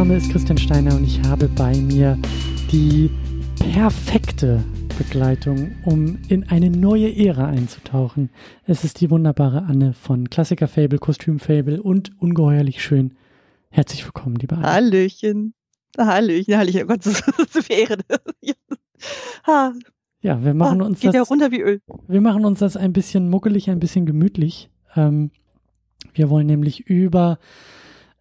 Name ist Christian Steiner und ich habe bei mir die perfekte Begleitung, um in eine neue Ära einzutauchen. Es ist die wunderbare Anne von Klassiker Fable, Kostüm Fable und ungeheuerlich schön. Herzlich willkommen, liebe Anne. Hallöchen. Hallöchen, Hallöchen. Oh Gott, so, so viel Ehre. ha. Ja, wir machen ah, uns geht das. ja runter wie Öl. Wir machen uns das ein bisschen muckelig, ein bisschen gemütlich. Ähm, wir wollen nämlich über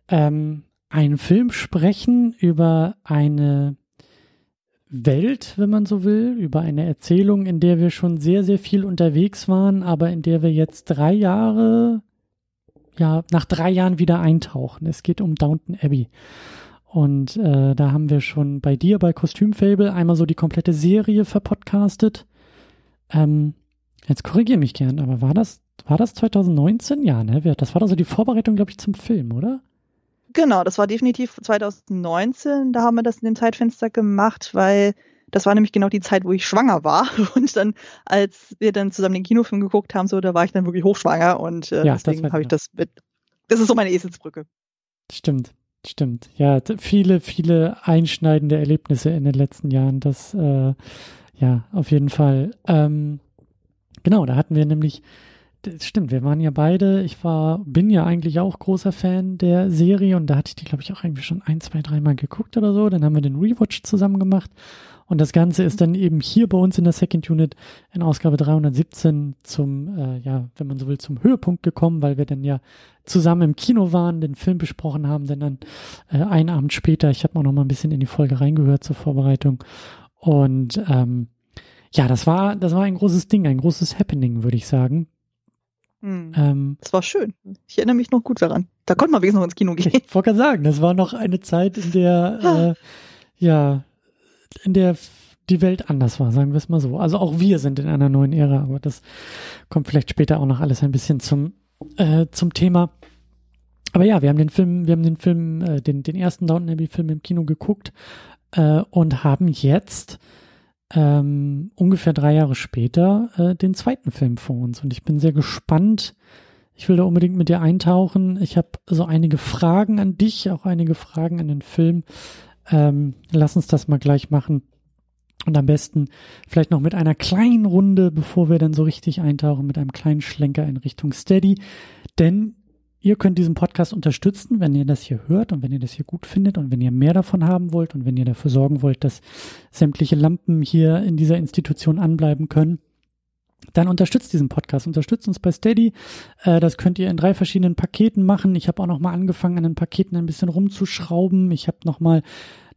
ähm, einen Film sprechen, über eine Welt, wenn man so will, über eine Erzählung, in der wir schon sehr, sehr viel unterwegs waren, aber in der wir jetzt drei Jahre, ja, nach drei Jahren wieder eintauchen. Es geht um Downton Abbey. Und äh, da haben wir schon bei dir bei Kostümfable einmal so die komplette Serie verpodcastet. Ähm, jetzt korrigiere mich gern, aber war das, war das 2019? Ja, ne? Das war also die Vorbereitung, glaube ich, zum Film, oder? Genau, das war definitiv 2019. Da haben wir das in dem Zeitfenster gemacht, weil das war nämlich genau die Zeit, wo ich schwanger war. Und dann, als wir dann zusammen den Kinofilm geguckt haben, so, da war ich dann wirklich hochschwanger und äh, Ja, deswegen habe ich das mit. Das ist so meine Eselsbrücke. Stimmt, stimmt. Ja, viele, viele einschneidende Erlebnisse in den letzten Jahren. Das, äh, ja, auf jeden Fall. Ähm, genau, da hatten wir nämlich, das stimmt, wir waren ja beide, ich war, bin ja eigentlich auch großer Fan der Serie und da hatte ich die, glaube ich, auch irgendwie schon ein, zwei, dreimal geguckt oder so. Dann haben wir den Rewatch zusammen gemacht. Und das Ganze ist dann eben hier bei uns in der Second Unit in Ausgabe 317 zum, äh, ja, wenn man so will, zum Höhepunkt gekommen, weil wir dann ja zusammen im Kino waren, den Film besprochen haben, denn dann äh, einen Abend später, ich habe auch noch mal ein bisschen in die Folge reingehört zur Vorbereitung und ähm, ja, das war, das war ein großes Ding, ein großes Happening, würde ich sagen. Hm. Ähm, Das war schön. Ich erinnere mich noch gut daran. Da konnte man wenigstens noch ins Kino gehen. ich wollte gerade sagen, das war noch eine Zeit, in der, äh, ja, in der die Welt anders war, sagen wir es mal so. Also auch wir sind in einer neuen Ära, aber das kommt vielleicht später auch noch alles ein bisschen zum, äh, zum Thema. Aber ja, wir haben den Film, wir haben den Film, äh, den, den ersten Downton Abbey Film im Kino geguckt äh, und haben jetzt ähm, ungefähr drei Jahre später äh, den zweiten Film vor uns. Und ich bin sehr gespannt. Ich will da unbedingt mit dir eintauchen. Ich habe so einige Fragen an dich, auch einige Fragen an den Film. Ähm, lass uns das mal gleich machen. Und am besten vielleicht noch mit einer kleinen Runde, bevor wir dann so richtig eintauchen, mit einem kleinen Schlenker in Richtung Steady. Denn ihr könnt diesen Podcast unterstützen, wenn ihr das hier hört und wenn ihr das hier gut findet und wenn ihr mehr davon haben wollt und wenn ihr dafür sorgen wollt, dass sämtliche Lampen hier in dieser Institution anbleiben können. Dann unterstützt diesen Podcast, unterstützt uns bei Steady. Äh, das könnt ihr in drei verschiedenen Paketen machen. Ich habe auch noch mal angefangen, an den Paketen ein bisschen rumzuschrauben. Ich habe noch mal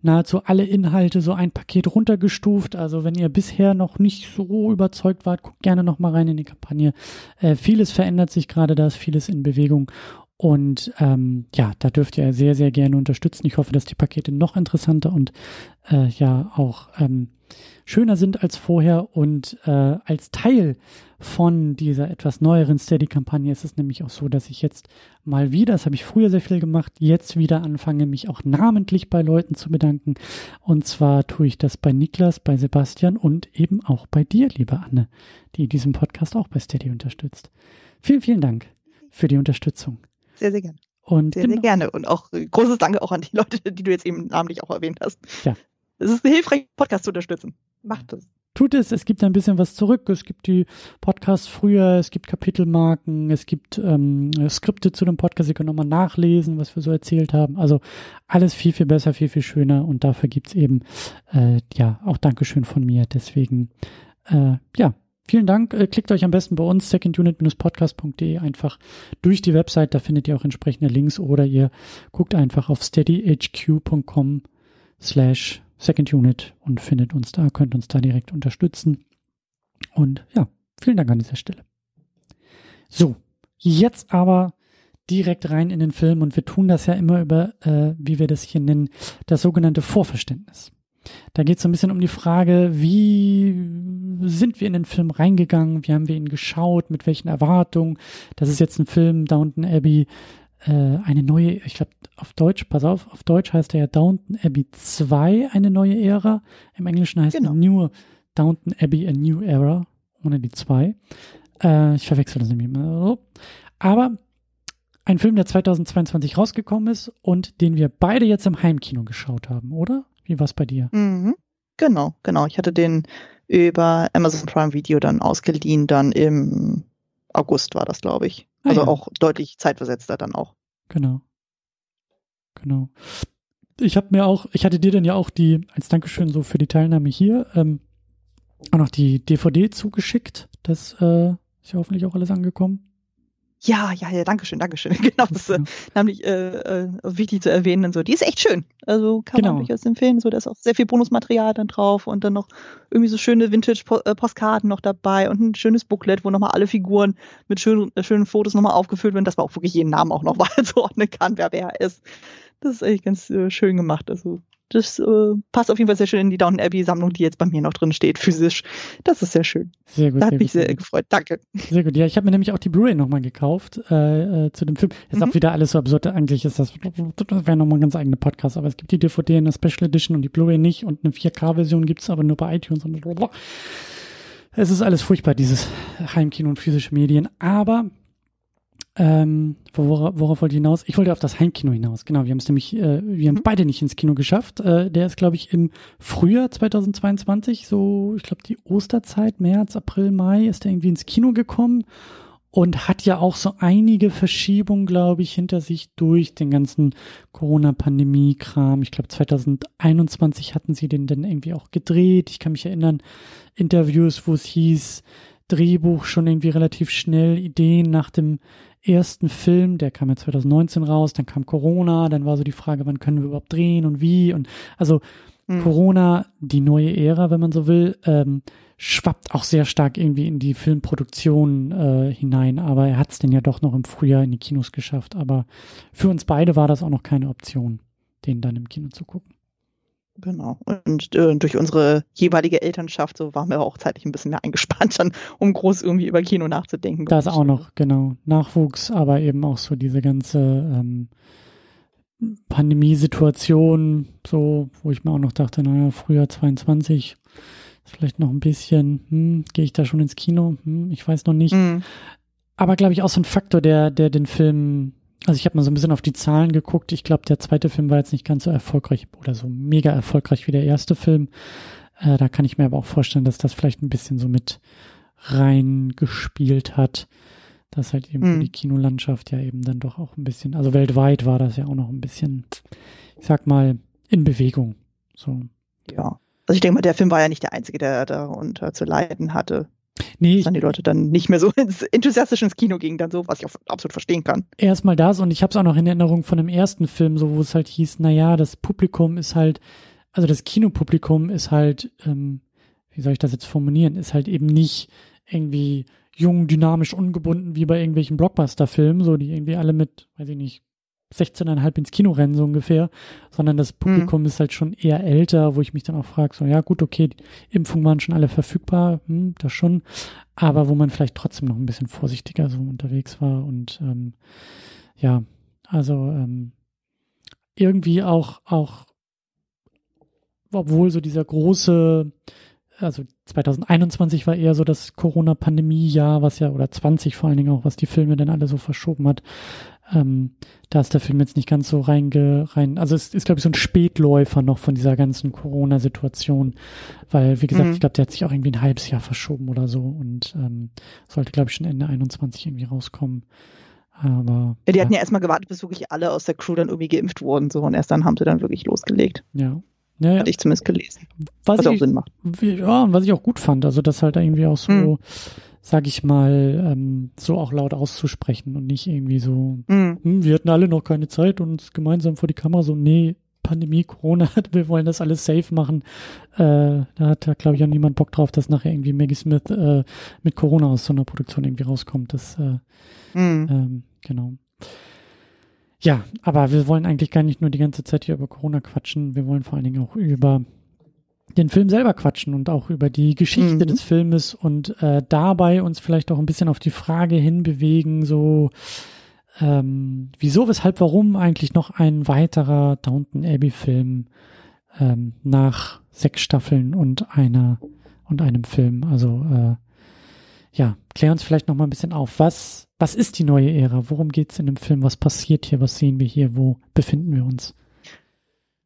nahezu alle Inhalte so ein Paket runtergestuft. Also wenn ihr bisher noch nicht so überzeugt wart, guckt gerne noch mal rein in die Kampagne. Äh, vieles verändert sich gerade, da ist vieles in Bewegung. Und ähm, ja, da dürft ihr sehr, sehr gerne unterstützen. Ich hoffe, dass die Pakete noch interessanter und äh, ja auch ähm, schöner sind als vorher. Und äh, als Teil von dieser etwas neueren Steady-Kampagne ist es nämlich auch so, dass ich jetzt mal wieder, das habe ich früher sehr viel gemacht, jetzt wieder anfange, mich auch namentlich bei Leuten zu bedanken. Und zwar tue ich das bei Niklas, bei Sebastian und eben auch bei dir, liebe Anne, die diesen Podcast auch bei Steady unterstützt. Vielen, vielen Dank für die Unterstützung. Sehr, sehr gerne. Und Sehr, sehr gerne. Und auch äh, großes Danke auch an die Leute, die du jetzt eben namentlich auch erwähnt hast. Ja. Es ist hilfreich, Podcast zu unterstützen. Macht es. Tut es. Es gibt ein bisschen was zurück. Es gibt die Podcasts früher, es gibt Kapitelmarken, es gibt ähm, Skripte zu dem Podcast. Ihr könnt nochmal nachlesen, was wir so erzählt haben. Also alles viel, viel besser, viel, viel schöner. Und dafür gibt's eben, äh, ja, auch Dankeschön von mir. Deswegen, äh, ja, vielen Dank. Äh, klickt euch am besten bei uns, secondunit-podcast.de, einfach durch die Website. Da findet ihr auch entsprechende Links. Oder ihr guckt einfach auf steadyhq.com slash Second Unit und findet uns da, könnt uns da direkt unterstützen. Und ja, vielen Dank an dieser Stelle. So, jetzt aber direkt rein in den Film und wir tun das ja immer über, äh, wie wir das hier nennen, das sogenannte Vorverständnis. Da geht es so ein bisschen um die Frage, wie sind wir in den Film reingegangen, wie haben wir ihn geschaut, mit welchen Erwartungen. Das ist jetzt ein Film, Downton Abbey, äh, eine neue, ich glaube auf Deutsch, pass auf, auf Deutsch heißt er ja Downton Abbey 2, eine neue Ära. Im Englischen heißt Genau. er nur Downton Abbey, a new era, ohne die 2. Äh, ich verwechsel das nämlich immer so. Aber ein Film, der 2022 rausgekommen ist und den wir beide jetzt im Heimkino geschaut haben, oder? Wie war es bei dir? Mhm. Genau, genau. Ich hatte den über Amazon Prime Video dann ausgeliehen, dann im August war das, glaube ich. Ah, also ja. auch deutlich zeitversetzter dann auch. Genau. Genau. Ich habe mir auch, ich hatte dir dann ja auch die, als Dankeschön so für die Teilnahme hier, ähm, auch noch die DVD zugeschickt. Das äh, ist ja hoffentlich auch alles angekommen. Ja, ja, ja, danke schön, danke schön. Genau, das ist äh, nämlich äh, äh, wichtig zu erwähnen und so. Die ist echt schön. Also kann genau. man durchaus empfehlen. So, da ist auch sehr viel Bonusmaterial dann drauf und dann noch irgendwie so schöne Vintage-Postkarten noch dabei und ein schönes Booklet, wo nochmal alle Figuren mit schönen, äh, schönen Fotos nochmal aufgefüllt werden, dass man auch wirklich jeden Namen auch nochmal zuordnen kann, wer wer ist. Das ist echt ganz äh, schön gemacht. Also das äh, passt auf jeden Fall sehr schön in die Downton Abbey Sammlung, die jetzt bei mir noch drin steht, physisch. Das ist sehr schön. Sehr gut. Da hat mich sehr, sehr gefreut. Danke. Sehr gut. Ja, ich habe mir nämlich auch die Blu-ray nochmal gekauft äh, äh, zu dem Film. Ist mhm. auch wieder alles so absurd. Eigentlich ist das, das wäre nochmal ein ganz eigener Podcast, aber es gibt die DVD in der Special Edition und die Blu-ray nicht und eine 4K-Version gibt's aber nur bei iTunes und blablabla. Es ist alles furchtbar, dieses Heimkino und physische Medien. Aber ähm, worauf, worauf wollte ich hinaus? Ich wollte auf das Heimkino hinaus. Genau, wir haben es nämlich, äh, wir haben mhm. beide nicht ins Kino geschafft. Äh, der ist, glaube ich, im Frühjahr 2022, so, ich glaube, die Osterzeit, März, April, Mai, ist er irgendwie ins Kino gekommen und hat ja auch so einige Verschiebungen, glaube ich, hinter sich durch den ganzen Corona-Pandemie-Kram. Ich glaube, 2021 hatten sie den dann irgendwie auch gedreht. Ich kann mich erinnern, Interviews, wo es hieß, Drehbuch schon irgendwie relativ schnell, Ideen nach dem ersten Film, der kam ja 2019 raus, dann kam Corona, dann war so die Frage, wann können wir überhaupt drehen und wie und also mhm. Corona, die neue Ära, wenn man so will, ähm, schwappt auch sehr stark irgendwie in die Filmproduktion äh, hinein, aber er hat es denn ja doch noch im Frühjahr in die Kinos geschafft, aber für uns beide war das auch noch keine Option, den dann im Kino zu gucken. Genau. Und äh, durch unsere jeweilige Elternschaft, so waren wir auch zeitlich ein bisschen mehr eingespannt, dann, um groß irgendwie über Kino nachzudenken. Das auch noch, genau. Nachwuchs, aber eben auch so diese ganze ähm, Pandemiesituation, so, wo ich mir auch noch dachte, naja, Frühjahr 22 ist vielleicht noch ein bisschen, hm, gehe ich da schon ins Kino? Hm, ich weiß noch nicht. Mhm. Aber glaube ich auch so ein Faktor, der, der den Film also ich habe mal so ein bisschen auf die Zahlen geguckt. Ich glaube, der zweite Film war jetzt nicht ganz so erfolgreich oder so mega erfolgreich wie der erste Film. Äh, da kann ich mir aber auch vorstellen, dass das vielleicht ein bisschen so mit reingespielt hat. Dass halt eben mhm. die Kinolandschaft ja eben dann doch auch ein bisschen, also weltweit war das ja auch noch ein bisschen, ich sag mal, in Bewegung. So. Ja. Also ich denke mal, der Film war ja nicht der einzige, der darunter zu leiden hatte. Nee, dass dann die Leute dann nicht mehr so ins, enthusiastisch ins Kino gingen, dann so, was ich auch absolut verstehen kann. Erstmal das und ich habe es auch noch in Erinnerung von dem ersten Film, so wo es halt hieß, na ja, das Publikum ist halt, also das Kinopublikum ist halt, ähm, wie soll ich das jetzt formulieren, ist halt eben nicht irgendwie jung, dynamisch, ungebunden wie bei irgendwelchen Blockbuster-Filmen, so die irgendwie alle mit, weiß ich nicht, 16,5 ins Kino rennen, so ungefähr, sondern das Publikum mhm. ist halt schon eher älter, wo ich mich dann auch frage, so, ja gut, okay, Impfungen waren schon alle verfügbar, hm, das schon, aber wo man vielleicht trotzdem noch ein bisschen vorsichtiger so unterwegs war und ähm, ja, also ähm, irgendwie auch, auch, obwohl so dieser große, also 2021 war eher so das Corona-Pandemie-Jahr, was ja, oder 20 vor allen Dingen auch, was die Filme dann alle so verschoben hat. Ähm, da ist der Film jetzt nicht ganz so reinge, rein, also es ist, glaube ich, so ein Spätläufer noch von dieser ganzen Corona-Situation, weil, wie gesagt, mhm. ich glaube, der hat sich auch irgendwie ein halbes Jahr verschoben oder so und ähm, sollte, glaube ich, schon Ende 21 irgendwie rauskommen. Aber. Ja, die hatten ja, ja erstmal gewartet, bis wirklich alle aus der Crew dann irgendwie geimpft wurden, so, und erst dann haben sie dann wirklich losgelegt. Ja. Ja, ja. Hatte ich zumindest gelesen. Was, was ich, auch Sinn macht. Ja, und was ich auch gut fand, also das halt irgendwie auch so, mhm sag ich mal, ähm, so auch laut auszusprechen und nicht irgendwie so, mhm. hm, wir hatten alle noch keine Zeit und uns gemeinsam vor die Kamera so, nee, Pandemie, Corona, wir wollen das alles safe machen. Äh, da hat, glaube ich, auch niemand Bock drauf, dass nachher irgendwie Maggie Smith äh, mit Corona aus so einer Produktion irgendwie rauskommt. Das, äh, mhm. ähm, genau. Ja, aber wir wollen eigentlich gar nicht nur die ganze Zeit hier über Corona quatschen, wir wollen vor allen Dingen auch über den Film selber quatschen und auch über die Geschichte mhm. des Filmes und äh, dabei uns vielleicht auch ein bisschen auf die Frage hinbewegen, so ähm, wieso, weshalb, warum eigentlich noch ein weiterer Downton Abbey Film ähm, nach sechs Staffeln und einer und einem Film. Also äh, ja, klär uns vielleicht noch mal ein bisschen auf. Was, was ist die neue Ära? Worum geht es in dem Film? Was passiert hier? Was sehen wir hier? Wo befinden wir uns?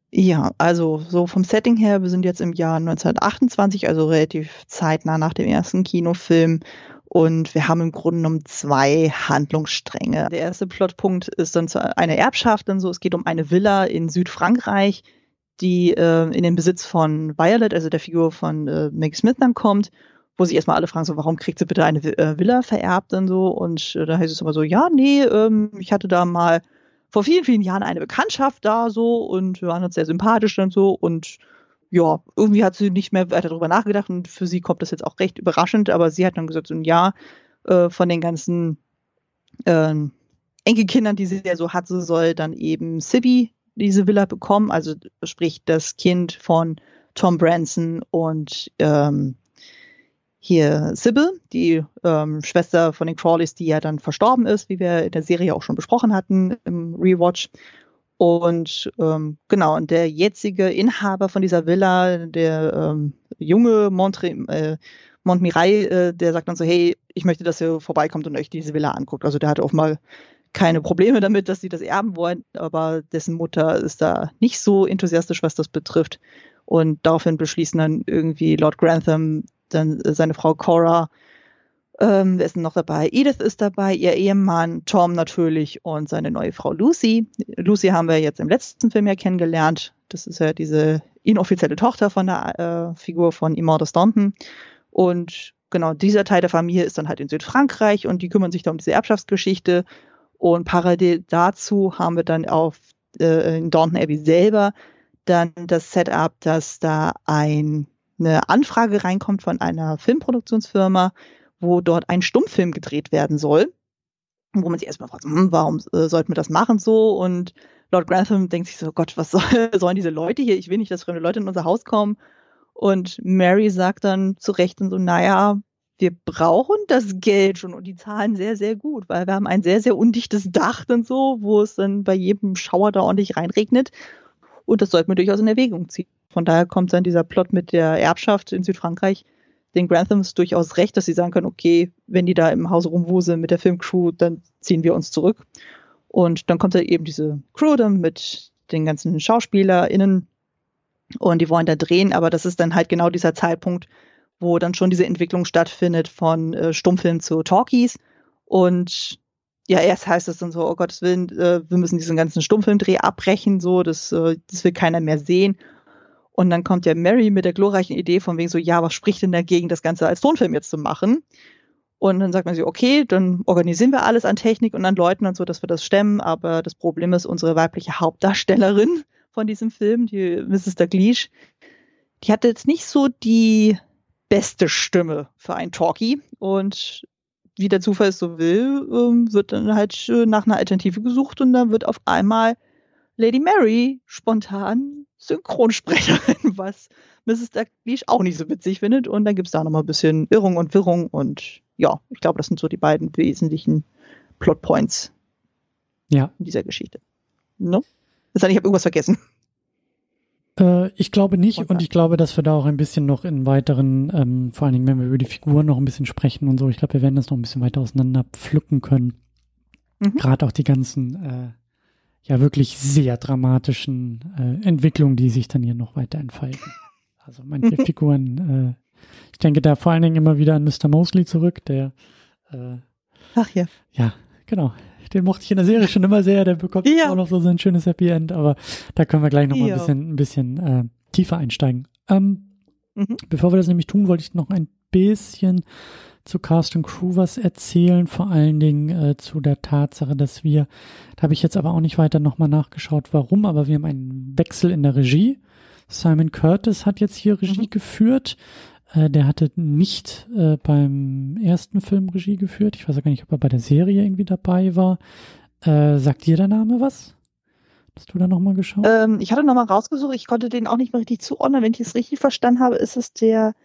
Ja, also so vom Setting her, wir sind jetzt im Jahr 1928, also relativ zeitnah nach dem ersten Kinofilm. Und wir haben im Grunde genommen zwei Handlungsstränge. Der erste Plotpunkt ist dann eine Erbschaft, dann so, es geht um eine Villa in Südfrankreich, die äh, in den Besitz von Violet, also der Figur von äh, Meg Smith dann kommt, wo sich erstmal alle fragen, so, warum kriegt sie bitte eine äh, Villa vererbt und so? Und äh, da heißt es immer so, ja, nee, ähm, ich hatte da mal vor vielen, vielen Jahren eine Bekanntschaft da so und wir waren uns sehr sympathisch dann so und ja, irgendwie hat sie nicht mehr weiter darüber nachgedacht und für sie kommt das jetzt auch recht überraschend, aber sie hat dann gesagt, so ein Jahr äh, von den ganzen äh, Enkelkindern, die sie ja so hat, so soll dann eben Sibby diese Villa bekommen, also sprich das Kind von Tom Branson und ähm, hier Sybil, die ähm, Schwester von den Crawleys, die ja dann verstorben ist, wie wir in der Serie auch schon besprochen hatten im Rewatch. Und ähm, genau, und der jetzige Inhaber von dieser Villa, der ähm, junge Montre, äh, Montmirail, äh, der sagt dann so, hey, ich möchte, dass ihr vorbeikommt und euch diese Villa anguckt. Also der hat auch mal keine Probleme damit, dass sie das erben wollen, aber dessen Mutter ist da nicht so enthusiastisch, was das betrifft. Und daraufhin beschließen dann irgendwie Lord Grantham, dann äh, seine Frau Cora, ähm, wer ist denn noch dabei? Edith ist dabei, ihr Ehemann Tom natürlich und seine neue Frau Lucy. Lucy haben wir jetzt im letzten Film ja kennengelernt. Das ist ja diese inoffizielle Tochter von der äh, Figur von Immortus Staunton. Und genau, dieser Teil der Familie ist dann halt in Südfrankreich und die kümmern sich da um diese Erbschaftsgeschichte. Und parallel dazu haben wir dann auf äh, in Downton Abbey selber dann das Setup, dass da ein eine Anfrage reinkommt von einer Filmproduktionsfirma, wo dort ein Stummfilm gedreht werden soll. Wo man sich erstmal fragt, hm, warum äh, sollten wir das machen so? Und Lord Grantham denkt sich so, Gott, was soll, sollen diese Leute hier? Ich will nicht, dass fremde Leute in unser Haus kommen. Und Mary sagt dann zu Recht und so, naja, wir brauchen das Geld schon und die zahlen sehr, sehr gut, weil wir haben ein sehr, sehr undichtes Dach und so, wo es dann bei jedem Schauer da ordentlich reinregnet. Und das sollten wir durchaus in Erwägung ziehen. Von daher kommt dann dieser Plot mit der Erbschaft in Südfrankreich den Granthams durchaus recht, dass sie sagen können, okay, wenn die da im Haus rumwuseln mit der Filmcrew, dann ziehen wir uns zurück. Und dann kommt da eben diese Crew dann mit den ganzen SchauspielerInnen und die wollen da drehen, aber das ist dann halt genau dieser Zeitpunkt, wo dann schon diese Entwicklung stattfindet von äh, Stummfilm zu Talkies und ja, erst heißt es dann so, oh Gottes Willen, äh, wir müssen diesen ganzen Stummfilmdreh abbrechen, so, das, äh, das will keiner mehr sehen. Und dann kommt ja Mary mit der glorreichen Idee von wegen so, ja, was spricht denn dagegen, das Ganze als Tonfilm jetzt zu machen? Und dann sagt man sich, okay, dann organisieren wir alles an Technik und an Leuten und so, dass wir das stemmen. Aber das Problem ist, unsere weibliche Hauptdarstellerin von diesem Film, die Mrs. Dalglish, die hatte jetzt nicht so die beste Stimme für ein Talkie. Und wie der Zufall es so will, ähm, wird dann halt nach einer Alternative gesucht und dann wird auf einmal Lady Mary spontan Synchronsprecherin, was Mrs. Dalglish auch nicht so witzig findet. Und dann gibt es da nochmal ein bisschen Irrung und Wirrung. Und ja, ich glaube, das sind so die beiden wesentlichen Plotpoints ja. in dieser Geschichte. No? Das heißt, ich habe irgendwas vergessen. Äh, ich glaube nicht und ich glaube, dass wir da auch ein bisschen noch in weiteren, ähm, vor allen Dingen, wenn wir über die Figuren noch ein bisschen sprechen und so, ich glaube, wir werden das noch ein bisschen weiter auseinander pflücken können. Mhm. Gerade auch die ganzen äh, ja wirklich sehr dramatischen äh, Entwicklungen, die sich dann hier noch weiter entfalten. Also manche Figuren, äh, ich denke da vor allen Dingen immer wieder an Mr. Mosley zurück, der äh, Ach ja. Ja, genau. Den mochte ich in der Serie schon immer sehr, der bekommt ja. auch noch so sein schönes Happy End, aber da können wir gleich noch mal ein bisschen, ein bisschen äh, tiefer einsteigen. Ähm, mhm. Bevor wir das nämlich tun, wollte ich noch ein bisschen zu Cast und Crew was erzählen, vor allen Dingen äh, zu der Tatsache, dass wir, da habe ich jetzt aber auch nicht weiter nochmal nachgeschaut, warum, aber wir haben einen Wechsel in der Regie. Simon Curtis hat jetzt hier Regie mhm. geführt. Äh, der hatte nicht äh, beim ersten Film Regie geführt. Ich weiß gar nicht, ob er bei der Serie irgendwie dabei war. Äh, sagt dir der Name was? Hast du da nochmal geschaut? Ähm, ich hatte nochmal rausgesucht, ich konnte den auch nicht mehr richtig zuordnen. Wenn ich es richtig verstanden habe, ist es der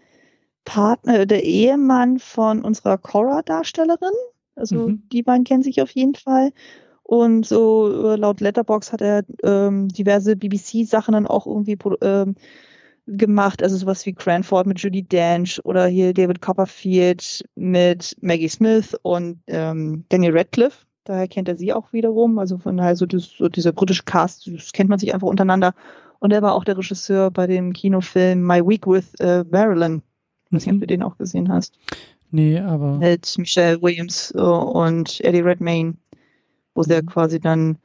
Partner, der Ehemann von unserer Cora-Darstellerin. Also mhm. die beiden kennen sich auf jeden Fall. Und so äh, laut Letterbox hat er ähm, diverse BBC-Sachen dann auch irgendwie ähm, gemacht, also sowas wie Cranford mit Judy Dench oder hier David Copperfield mit Maggie Smith und ähm, Daniel Radcliffe. Daher kennt er sie auch wiederum. Also von daher so, das, so dieser britische Cast, das kennt man sich einfach untereinander. Und er war auch der Regisseur bei dem Kinofilm My Week with äh, Marilyn. Ich weiß nicht, ob du den auch gesehen hast. Nee, aber. Mit Michelle Williams uh, und Eddie Redmayne, wo sie mhm. quasi dann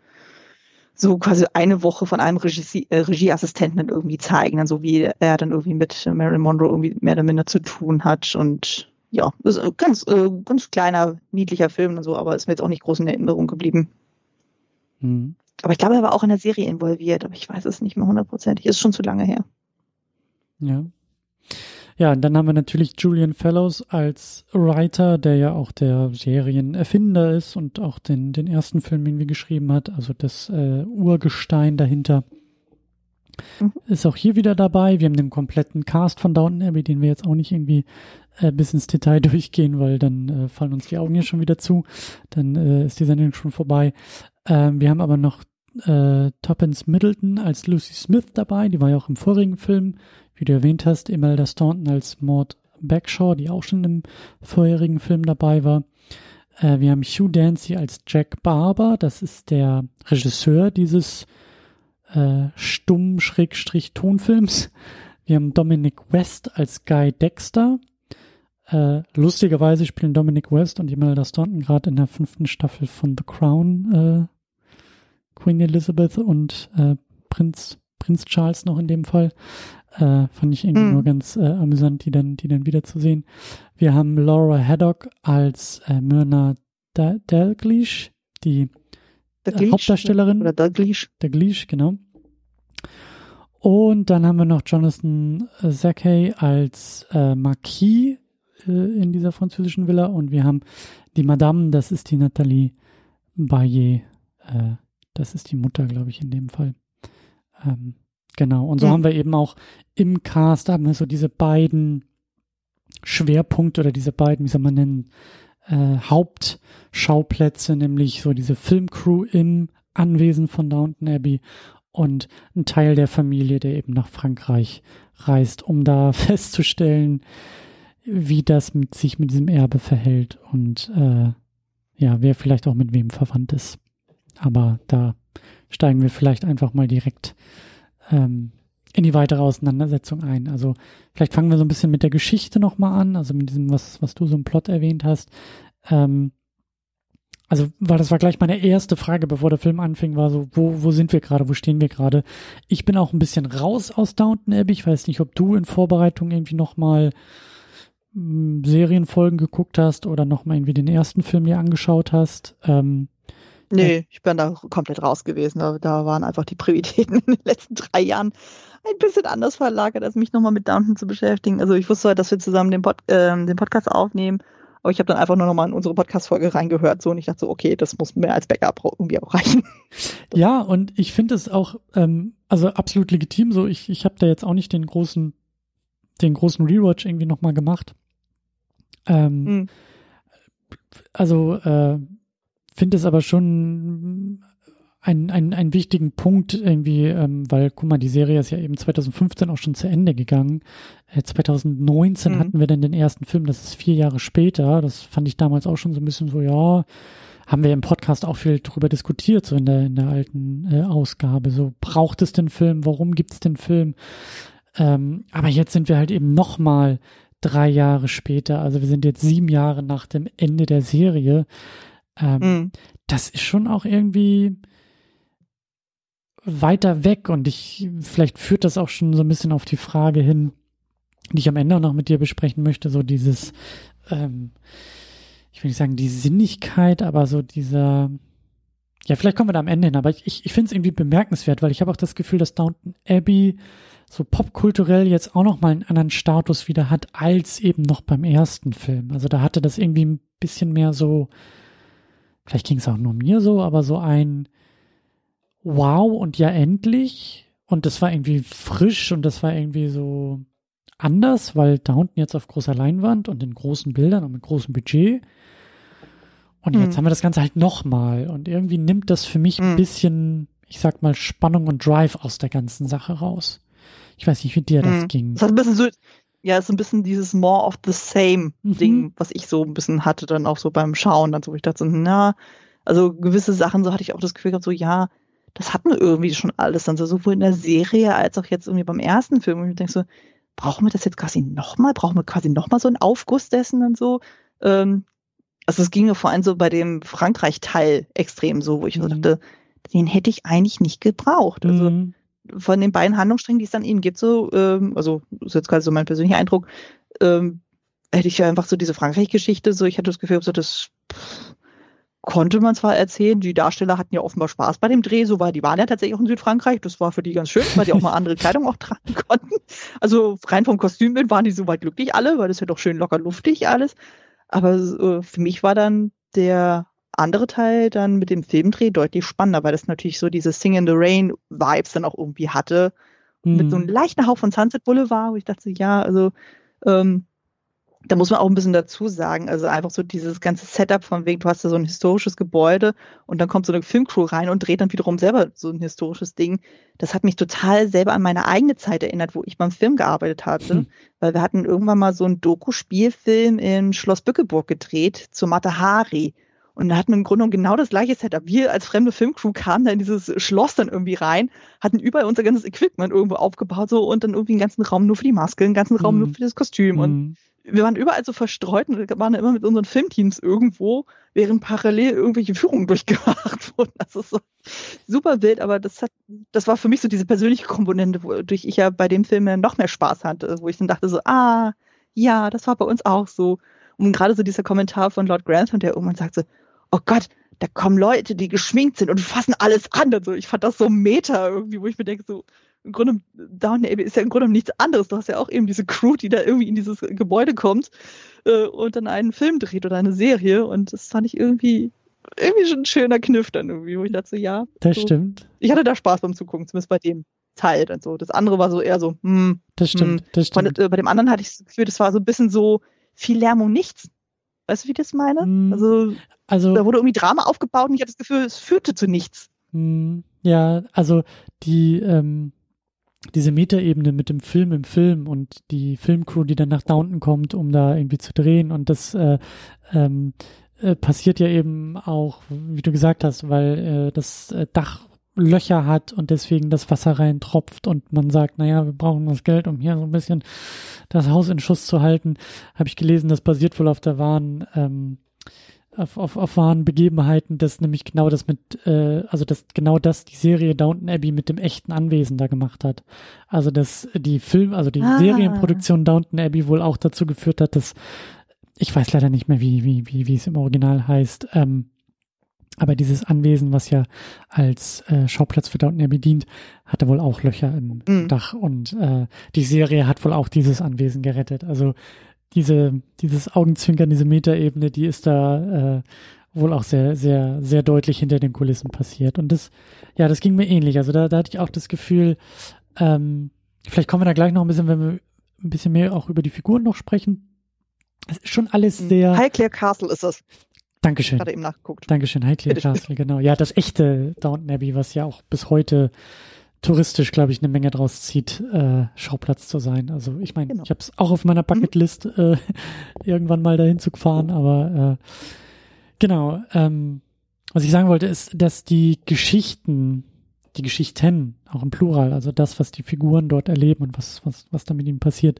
so quasi eine Woche von einem Regie, äh, Regieassistenten irgendwie zeigen, dann so wie er dann irgendwie mit Marilyn Monroe irgendwie mehr oder minder zu tun hat und ja, ist ein ganz, äh, ganz kleiner, niedlicher Film und so, aber ist mir jetzt auch nicht groß in Erinnerung geblieben. Mhm. Aber ich glaube, er war auch in der Serie involviert, aber ich weiß es nicht mehr hundertprozentig. Ist schon zu lange her. Ja. Ja, und dann haben wir natürlich Julian Fellows als Writer, der ja auch der Serienerfinder ist und auch den, den ersten Film irgendwie geschrieben hat, also das äh, Urgestein dahinter. Mhm. Ist auch hier wieder dabei. Wir haben den kompletten Cast von Downton Abbey, den wir jetzt auch nicht irgendwie äh, bis ins Detail durchgehen, weil dann äh, fallen uns die Augen hier schon wieder zu. Dann äh, ist die Sendung schon vorbei. Ähm, wir haben aber noch äh, Toppins Middleton als Lucy Smith dabei. Die war ja auch im vorigen Film wie du erwähnt hast, Imelda Staunton als Maud Backshaw, die auch schon im vorherigen Film dabei war. Äh, wir haben Hugh Dancy als Jack Barber, das ist der Regisseur dieses äh, Stumm-Tonfilms. Wir haben Dominic West als Guy Dexter. Äh, lustigerweise spielen Dominic West und Imelda Staunton gerade in der fünften Staffel von The Crown äh, Queen Elizabeth und äh, Prinz, Prinz Charles noch in dem Fall. Äh, fand ich irgendwie mhm. nur ganz äh, amüsant, die dann, die dann wiederzusehen. Wir haben Laura Haddock als äh, Myrna Dalglish, die äh, Hauptdarstellerin. Oder Dalglish. Dalglish, genau. Und dann haben wir noch Jonathan Zakey als äh, Marquis äh, in dieser französischen Villa. Und wir haben die Madame, das ist die Nathalie Bayer. Äh, das ist die Mutter, glaube ich, in dem Fall. Ähm, Genau. Und so ja. haben wir eben auch im Cast haben wir so diese beiden Schwerpunkte oder diese beiden, wie soll man nennen, äh, Hauptschauplätze, nämlich so diese Filmcrew im Anwesen von Downton Abbey und ein Teil der Familie, der eben nach Frankreich reist, um da festzustellen, wie das mit sich mit diesem Erbe verhält und äh, ja, wer vielleicht auch mit wem verwandt ist. Aber da steigen wir vielleicht einfach mal direkt ähm, in die weitere Auseinandersetzung ein. Also vielleicht fangen wir so ein bisschen mit der Geschichte nochmal an, also mit diesem, was, was du so im Plot erwähnt hast. Ähm, also, weil das war gleich meine erste Frage, bevor der Film anfing, war so, wo, wo sind wir gerade, wo stehen wir gerade? Ich bin auch ein bisschen raus aus Downton Abbey. Ich weiß nicht, ob du in Vorbereitung irgendwie nochmal hm, Serienfolgen geguckt hast oder nochmal irgendwie den ersten Film dir angeschaut hast. Ähm, Nee, ich bin da komplett raus gewesen. Da, da waren einfach die Prioritäten in den letzten drei Jahren ein bisschen anders verlagert, als mich nochmal mit Downton zu beschäftigen. Also ich wusste halt, dass wir zusammen den, Pod, äh, den Podcast aufnehmen, aber ich habe dann einfach nur nochmal in unsere Podcast-Folge reingehört so und ich dachte so, okay, das muss mehr als Backup irgendwie auch reichen. Ja, und ich finde es auch ähm, also absolut legitim so. Ich, ich habe da jetzt auch nicht den großen, den großen Rewatch irgendwie nochmal gemacht. Ähm, hm. Also äh, finde es aber schon einen, einen, einen wichtigen Punkt irgendwie, ähm, weil, guck mal, die Serie ist ja eben 2015 auch schon zu Ende gegangen. Äh, 2019 mhm. hatten wir dann den ersten Film, das ist vier Jahre später. Das fand ich damals auch schon so ein bisschen so, ja, haben wir im Podcast auch viel drüber diskutiert, so in der, in der alten äh, Ausgabe. So, braucht es den Film? Warum gibt es den Film? Ähm, aber jetzt sind wir halt eben nochmal drei Jahre später. Also wir sind jetzt sieben Jahre nach dem Ende der Serie. Ähm, mhm. Das ist schon auch irgendwie weiter weg und ich, vielleicht führt das auch schon so ein bisschen auf die Frage hin, die ich am Ende auch noch mit dir besprechen möchte, so dieses, ähm, ich will nicht sagen die Sinnigkeit, aber so dieser, ja, vielleicht kommen wir da am Ende hin, aber ich, ich, ich finde es irgendwie bemerkenswert, weil ich habe auch das Gefühl, dass Downton Abbey so popkulturell jetzt auch noch mal einen anderen Status wieder hat, als eben noch beim ersten Film. Also da hatte das irgendwie ein bisschen mehr so, vielleicht ging es auch nur mir so, aber so ein Wow und ja endlich. Und das war irgendwie frisch und das war irgendwie so anders, weil da unten jetzt auf großer Leinwand und in großen Bildern und mit großem Budget. Und mhm. jetzt haben wir das Ganze halt nochmal. Und irgendwie nimmt das für mich mhm. ein bisschen, ich sag mal, Spannung und Drive aus der ganzen Sache raus. Ich weiß nicht, wie dir das Mhm. ging. Das hat ein bisschen so, ja, ist so ein bisschen dieses more of the same Mhm. Ding, was ich so ein bisschen hatte, dann auch so beim Schauen, dann so, wo ich dachte so, na, also gewisse Sachen, so hatte ich auch das Gefühl gehabt, so, ja, das hatten wir irgendwie schon alles, dann so, sowohl in der Serie als auch jetzt irgendwie beim ersten Film. Und ich denke so, brauchen wir das jetzt quasi nochmal? Brauchen wir quasi nochmal so einen Aufguss dessen und so? Ähm, also es ging mir vor allem so bei dem Frankreich-Teil extrem so, wo ich so Mhm. dachte, den hätte ich eigentlich nicht gebraucht. Also Mhm. Von den beiden Handlungssträngen, die es dann eben gibt, so, ähm, also ist jetzt gerade so mein persönlicher Eindruck, ähm, hätte ich ja einfach so diese Frankreich-Geschichte, so ich hatte das Gefühl, so das konnte man zwar erzählen, die Darsteller hatten ja offenbar Spaß bei dem Dreh, so weil die waren ja tatsächlich auch in Südfrankreich, das war für die ganz schön, weil die auch mal andere Kleidung auch tragen konnten. Also rein vom Kostümbild waren die soweit glücklich alle, weil das ja doch schön locker luftig alles. Aber äh, für mich war dann der andere Teil dann mit dem Filmdreh deutlich spannender, weil das natürlich so diese Sing in the Rain Vibes dann auch irgendwie hatte. Mit so einem Mhm. leichten Hauch von Sunset Boulevard, wo ich dachte, ja, also ähm, da muss man auch ein bisschen dazu sagen, also einfach so dieses ganze Setup von wegen, du hast da so ein historisches Gebäude und dann kommt so eine Filmcrew rein und dreht dann wiederum selber so ein historisches Ding. Das hat mich total selber an meine eigene Zeit erinnert, wo ich beim Film gearbeitet hatte, Hm. weil wir hatten irgendwann mal so einen Doku-Spielfilm in Schloss Bückeburg gedreht zu Matahari. Und da hatten wir im Grunde genommen genau das gleiche Setup. Wir als fremde Filmcrew kamen da in dieses Schloss dann irgendwie rein, hatten überall unser ganzes Equipment irgendwo aufgebaut so und dann irgendwie einen ganzen Raum nur für die Maske, einen ganzen Raum Mhm. nur für das Kostüm. Und Mhm. wir waren überall so verstreut und waren immer mit unseren Filmteams irgendwo, während parallel irgendwelche Führungen durchgemacht wurden. Also so super wild, aber das hat, das war für mich so diese persönliche Komponente, wodurch ich ja bei dem Film ja noch mehr Spaß hatte, wo ich dann dachte so, ah, ja, das war bei uns auch so. Und gerade so dieser Kommentar von Lord Grantham, der irgendwann sagt so, oh Gott, da kommen Leute, die geschminkt sind und fassen alles an. Also ich fand das so meta irgendwie, wo ich mir denke, so, im Grunde, Downton Abbey ist ja im Grunde nichts anderes. Du hast ja auch eben diese Crew, die da irgendwie in dieses Gebäude kommt äh, und dann einen Film dreht oder eine Serie. Und das fand ich irgendwie, irgendwie schon ein schöner Kniff dann irgendwie, wo ich dachte, so, ja. Das so. stimmt. Ich hatte da Spaß beim Zugucken, zumindest bei dem Teil dann so. Das andere war so eher so, hm, Das stimmt. Das von, stimmt. äh, bei dem anderen hatte ich das Gefühl, das war so ein bisschen so viel Lärm um nichts. Weißt du, wie ich das meine? Hm, Also, Also, da wurde irgendwie Drama aufgebaut und ich hatte das Gefühl, es führte zu nichts. Hm, Ja, also die ähm, diese Metaebene mit dem Film im Film und die Filmcrew, die dann nach Downton kommt, um da irgendwie zu drehen und das äh, ähm, äh, passiert ja eben auch, wie du gesagt hast, weil äh, das äh, Dach Löcher hat und deswegen das Wasser reintropft und man sagt, naja, wir brauchen das Geld, um hier so ein bisschen das Haus in Schuss zu halten, habe ich gelesen, das basiert wohl auf der wahren ähm, auf, auf, auf wahren Begebenheiten, dass nämlich genau das mit, äh, also dass genau das die Serie Downton Abbey mit dem echten Anwesen da gemacht hat. Also dass die Film, also die Ah. Serienproduktion Downton Abbey wohl auch dazu geführt hat, dass ich weiß leider nicht mehr, wie, wie, wie, wie es im Original heißt, ähm, aber dieses Anwesen, was ja als äh, Schauplatz für Downton Abbey dient, hatte wohl auch Löcher im Mhm. Dach und äh, die Serie hat wohl auch dieses Anwesen gerettet. Also diese, dieses Augenzwinkern, diese Metaebene, die ist da äh, wohl auch sehr, sehr, sehr deutlich hinter den Kulissen passiert. Und das, ja, das ging mir ähnlich. Also da, da hatte ich auch das Gefühl, ähm, vielleicht kommen wir da gleich noch ein bisschen, wenn wir ein bisschen mehr auch über die Figuren noch sprechen. Es ist schon alles sehr. Highclere Castle ist das. Dankeschön. Gerade eben nachgeguckt. Dankeschön, Highclere. Castle, genau. Ja, das echte Downton Abbey, was ja auch bis heute touristisch, glaube ich, eine Menge draus zieht, äh, Schauplatz zu sein. Also ich meine, Genau. ich habe es auch auf meiner Bucketlist, äh, irgendwann mal dahin zu fahren, aber äh, genau. Ähm, was ich sagen wollte, ist, dass die Geschichten, die Geschichten, auch im Plural, also das, was die Figuren dort erleben und was, was, was da mit ihnen passiert,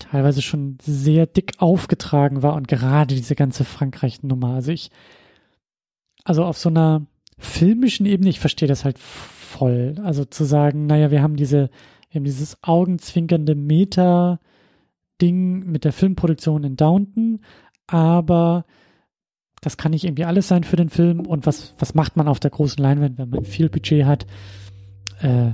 teilweise schon sehr dick aufgetragen war und gerade diese ganze Frankreich-Nummer. Also ich, also auf so einer filmischen Ebene, ich verstehe das halt voll. Also zu sagen, naja, wir haben diese, wir haben dieses augenzwinkernde Meta-Ding mit der Filmproduktion in Downton, aber das kann nicht irgendwie alles sein für den Film. Und was, was macht man auf der großen Leinwand, wenn man viel Budget hat? Äh,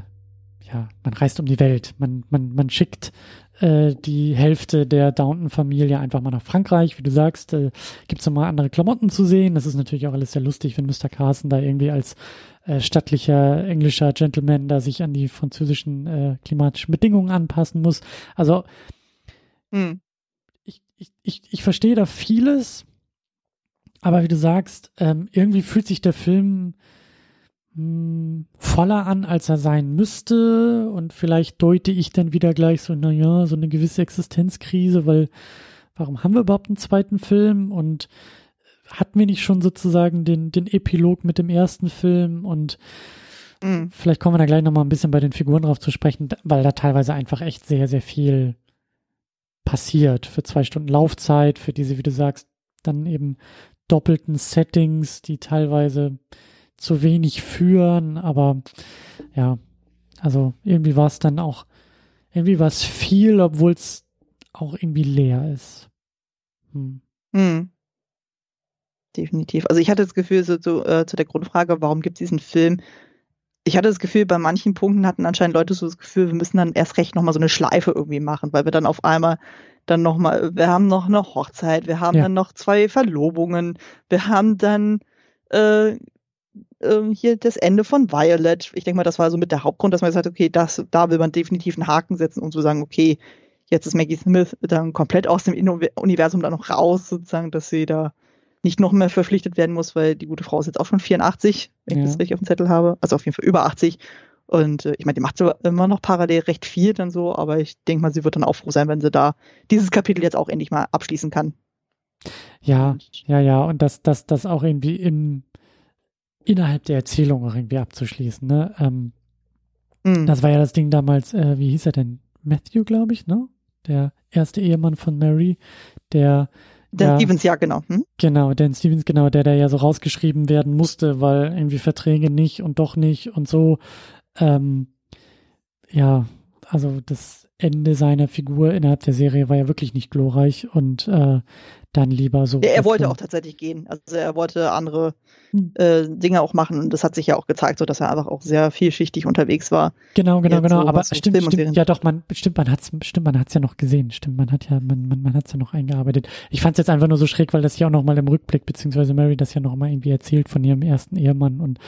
ja, man reist um die Welt. Man, man, man schickt äh, die Hälfte der Downton-Familie einfach mal nach Frankreich. Wie du sagst, äh, gibt es nochmal andere Klamotten zu sehen. Das ist natürlich auch alles sehr lustig, wenn Mr. Carson da irgendwie als äh, stattlicher englischer Gentleman da sich an die französischen äh, klimatischen Bedingungen anpassen muss. Also Hm. ich, ich, ich, ich verstehe da vieles, aber wie du sagst, ähm, irgendwie fühlt sich der Film voller an, als er sein müsste. Und vielleicht deute ich dann wieder gleich so, naja, so eine gewisse Existenzkrise, weil warum haben wir überhaupt einen zweiten Film? Und hatten wir nicht schon sozusagen den, den Epilog mit dem ersten Film und mhm. vielleicht kommen wir da gleich nochmal ein bisschen bei den Figuren drauf zu sprechen, weil da teilweise einfach echt sehr, sehr viel passiert für zwei Stunden Laufzeit, für diese, wie du sagst, dann eben doppelten Settings, die teilweise zu wenig führen, aber ja, also irgendwie war es dann auch, irgendwie war es viel, obwohl es auch irgendwie leer ist. Hm. Hm definitiv. Also ich hatte das Gefühl, so, so äh, zu der Grundfrage, warum gibt es diesen Film? Ich hatte das Gefühl, bei manchen Punkten hatten anscheinend Leute so das Gefühl, wir müssen dann erst recht nochmal so eine Schleife irgendwie machen, weil wir dann auf einmal dann nochmal, wir haben noch eine Hochzeit, wir haben ja. dann noch zwei Verlobungen, wir haben dann äh, äh, hier das Ende von Violet. Ich denke mal, das war so mit der Hauptgrund, dass man gesagt hat, okay, das, da will man definitiv einen Haken setzen, um zu sagen, okay, jetzt ist Maggie Smith dann komplett aus dem Universum dann noch raus, sozusagen, dass sie da nicht noch mehr verpflichtet werden muss, weil die gute Frau ist jetzt auch schon 84, wenn ja. ich das richtig auf dem Zettel habe. Also auf jeden Fall über 80. Und äh, ich meine, die macht so immer noch parallel recht viel dann so, aber ich denke mal, sie wird dann auch froh sein, wenn sie da dieses Kapitel jetzt auch endlich mal abschließen kann. Ja, ja, ja. Und das, das, das auch irgendwie im, innerhalb der Erzählung auch irgendwie abzuschließen, ne? Ähm, mm. Das war ja das Ding damals, äh, wie hieß er denn? Matthew, glaube ich, ne? Der erste Ehemann von Mary, der Dan ja, Stevens, ja, genau. Hm? Genau, Dan Stevens, genau, der da ja so rausgeschrieben werden musste, weil irgendwie Verträge nicht und doch nicht und so. Ähm, ja, also das Ende seiner Figur innerhalb der Serie war ja wirklich nicht glorreich und äh, dann lieber so. Ja, er wollte auch tatsächlich gehen. Also er wollte andere hm. äh, Dinge auch machen und das hat sich ja auch gezeigt, so dass er einfach auch sehr vielschichtig unterwegs war. Genau, genau, genau. So, Aber stimmt, stimmt, ja doch, man stimmt, man hat's, stimmt, man hat's ja noch gesehen. Stimmt, man hat ja, man, man, man hat's ja noch eingearbeitet. Ich fand's jetzt einfach nur so schräg, weil das ja auch noch mal im Rückblick beziehungsweise Mary das ja noch mal irgendwie erzählt von ihrem ersten Ehemann und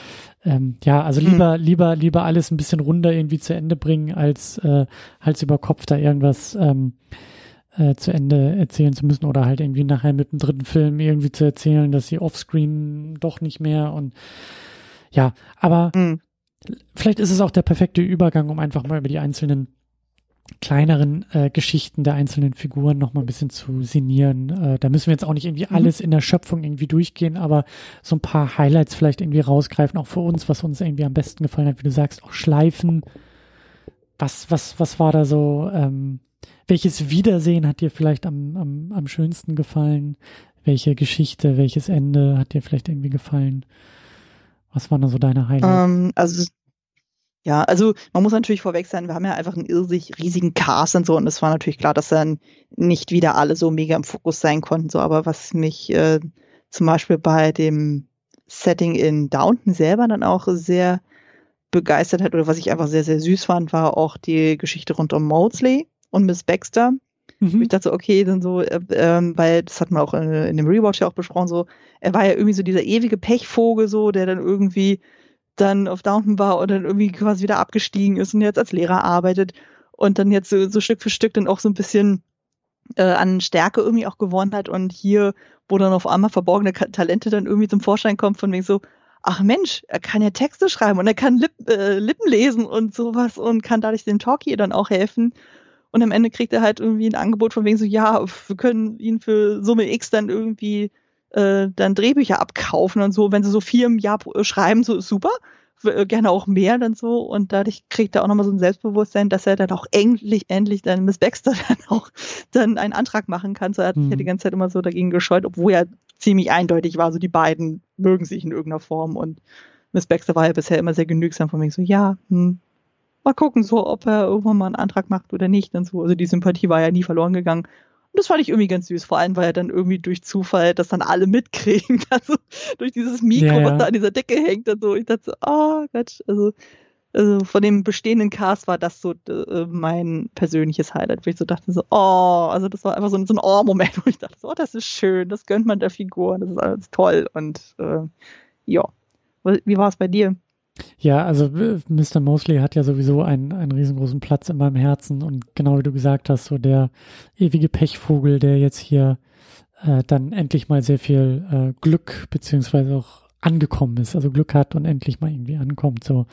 ähm, ja, also hm. lieber, hm. lieber, lieber alles ein bisschen runder irgendwie zu Ende bringen als äh, Hals über Kopf da irgendwas. Ähm, äh, zu Ende erzählen zu müssen oder halt irgendwie nachher mit dem dritten Film irgendwie zu erzählen, dass sie offscreen doch nicht mehr und ja, aber mhm. vielleicht ist es auch der perfekte Übergang, um einfach mal über die einzelnen kleineren äh, Geschichten der einzelnen Figuren noch mal ein bisschen zu sinnieren. Äh, da müssen wir jetzt auch nicht irgendwie mhm. alles in der Schöpfung irgendwie durchgehen, aber so ein paar Highlights vielleicht irgendwie rausgreifen, auch für uns, was uns irgendwie am besten gefallen hat, wie du sagst, auch Schleifen. Was, was, was war da so ähm, welches Wiedersehen hat dir vielleicht am, am, am schönsten gefallen? Welche Geschichte, welches Ende hat dir vielleicht irgendwie gefallen? Was waren da so deine Highlights? Um, ähm, also ja, also man muss natürlich vorweg sein, wir haben ja einfach einen irrsinnig riesigen Cast und so und es war natürlich klar, dass dann nicht wieder alle so mega im Fokus sein konnten. So, aber was mich äh, zum Beispiel bei dem Setting in Downton selber dann auch sehr begeistert hat oder was ich einfach sehr, sehr süß fand, war auch die Geschichte rund um Maudsley und Miss Baxter. Mhm. Ich dachte so, okay, dann so, äh, ähm, weil das hat man auch in, in dem Rewatch ja auch besprochen, so, er war ja irgendwie so dieser ewige Pechvogel, so, der dann irgendwie dann auf Downton war und dann irgendwie quasi wieder abgestiegen ist und jetzt als Lehrer arbeitet und dann jetzt so, so Stück für Stück dann auch so ein bisschen äh, an Stärke irgendwie auch gewonnen hat und hier, wo dann auf einmal verborgene Talente dann irgendwie zum Vorschein kommen, von wegen so, ach Mensch, er kann ja Texte schreiben und er kann Lip, äh, Lippen lesen und sowas und kann dadurch dem Talkie dann auch helfen und am Ende kriegt er halt irgendwie ein Angebot von wegen so, ja, wir können ihn für Summe X dann irgendwie äh, dann Drehbücher abkaufen und so. Wenn sie so vier im Jahr schreiben, so ist super. Äh, gerne auch mehr dann so. Und dadurch kriegt er auch nochmal so ein Selbstbewusstsein, dass er dann auch endlich, endlich dann Miss Baxter dann auch dann einen Antrag machen kann. So er hat sich ja die mhm. ganze Zeit immer so dagegen gescheut, obwohl er ziemlich eindeutig war. So die beiden mögen sich in irgendeiner Form und Miss Baxter war ja bisher immer sehr genügsam von wegen so, ja, hm, mal gucken, so, ob er irgendwann mal einen Antrag macht oder nicht und so. Also die Sympathie war ja nie verloren gegangen. Das fand ich irgendwie ganz süß, vor allem, weil er dann irgendwie durch Zufall das dann alle mitkriegen, also durch dieses Mikro, ja, ja. was da an dieser Decke hängt und so. Ich dachte so, oh Gott, also, also von dem bestehenden Cast war das so äh, mein persönliches Highlight, wo ich so dachte so, oh, also das war einfach so ein, so ein Oh-Moment, wo ich dachte so, oh, das ist schön, das gönnt man der Figur, das ist alles toll und äh, ja. Wie war es bei dir? Ja, also äh, Mr. Mosley hat ja sowieso einen, einen riesengroßen Platz in meinem Herzen und genau wie du gesagt hast, so der ewige Pechvogel, der jetzt hier äh, dann endlich mal sehr viel äh, Glück beziehungsweise auch angekommen ist, also Glück hat und endlich mal irgendwie ankommt. So,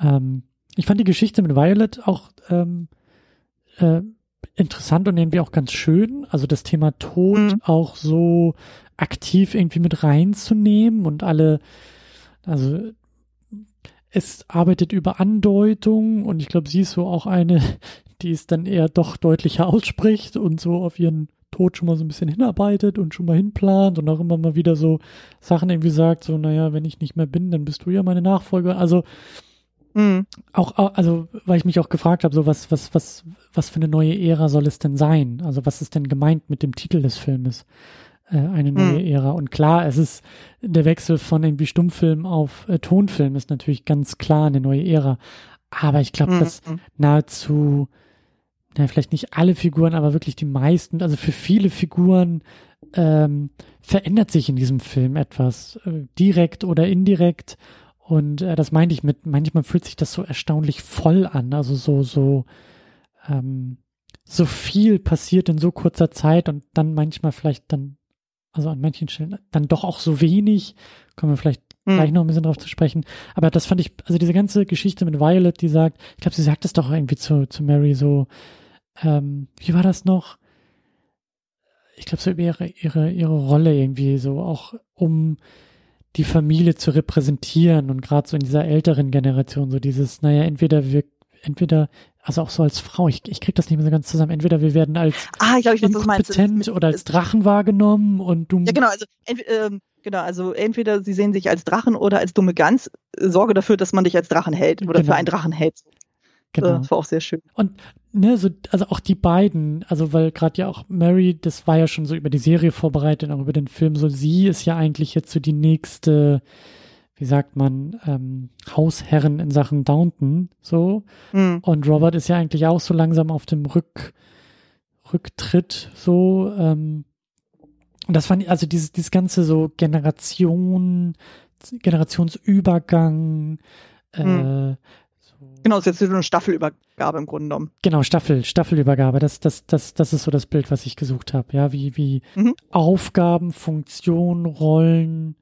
ähm, ich fand die Geschichte mit Violet auch ähm, äh, interessant und irgendwie auch ganz schön. Also das Thema Tod mhm. auch so aktiv irgendwie mit reinzunehmen und alle, also es arbeitet über Andeutung und ich glaube, sie ist so auch eine, die es dann eher doch deutlicher ausspricht und so auf ihren Tod schon mal so ein bisschen hinarbeitet und schon mal hinplant und auch immer mal wieder so Sachen irgendwie sagt, so, naja, wenn ich nicht mehr bin, dann bist du ja meine Nachfolger. Also mhm. auch, also, weil ich mich auch gefragt habe, so was, was, was, was für eine neue Ära soll es denn sein? Also, was ist denn gemeint mit dem Titel des Filmes? Äh, eine neue mhm. Ära. Und klar, es ist der Wechsel von irgendwie Stummfilm auf äh, Tonfilm ist natürlich ganz klar eine neue Ära. Aber ich glaube, mhm. dass nahezu ja, vielleicht nicht alle Figuren, aber wirklich die meisten, also für viele Figuren ähm, verändert sich in diesem Film etwas, äh, direkt oder indirekt. Und äh, das meinte ich mit, manchmal fühlt sich das so erstaunlich voll an, also so, so, ähm, so viel passiert in so kurzer Zeit und dann manchmal vielleicht dann, also an manchen Stellen dann doch auch so wenig, kommen wir vielleicht hm. gleich noch ein bisschen drauf zu sprechen. Aber das fand ich, also diese ganze Geschichte mit Violet, die sagt, ich glaube, sie sagt es doch irgendwie zu, zu Mary so, ähm, wie war das noch? Ich glaube, so über ihre, ihre, ihre Rolle irgendwie so auch um die Familie zu repräsentieren und gerade so in dieser älteren Generation so dieses, naja, entweder wir, entweder, also auch so als Frau, ich, ich krieg das nicht mehr so ganz zusammen, entweder wir werden als ah, ich glaub, ich inkompetent mit, oder als Drachen wahrgenommen und du. Ja, genau, also ähm, genau, also entweder sie sehen sich als Drachen oder als dumme Gans, sorge dafür, dass man dich als Drachen hält oder genau. für einen Drachen hält. Genau. Das war auch sehr schön. Und ne, so, also auch die beiden, also weil gerade ja auch Mary, das war ja schon so über die Serie vorbereitet, auch über den Film, so sie ist ja eigentlich jetzt so die nächste, wie sagt man, ähm, Hausherrin in Sachen Downton, so. Mhm. Und Robert ist ja eigentlich auch so langsam auf dem Rück, Rücktritt, so. Ähm, und das fand ich, also dieses, dieses ganze so Generation, Generationsübergang, mhm. äh, Genau, es ist jetzt so eine Staffelübergabe im Grunde genommen. Genau, Staffel, Staffelübergabe. Das, das, das, das ist so das Bild, was ich gesucht habe. Ja, wie, wie mhm. Aufgaben, Funktionen, Rollen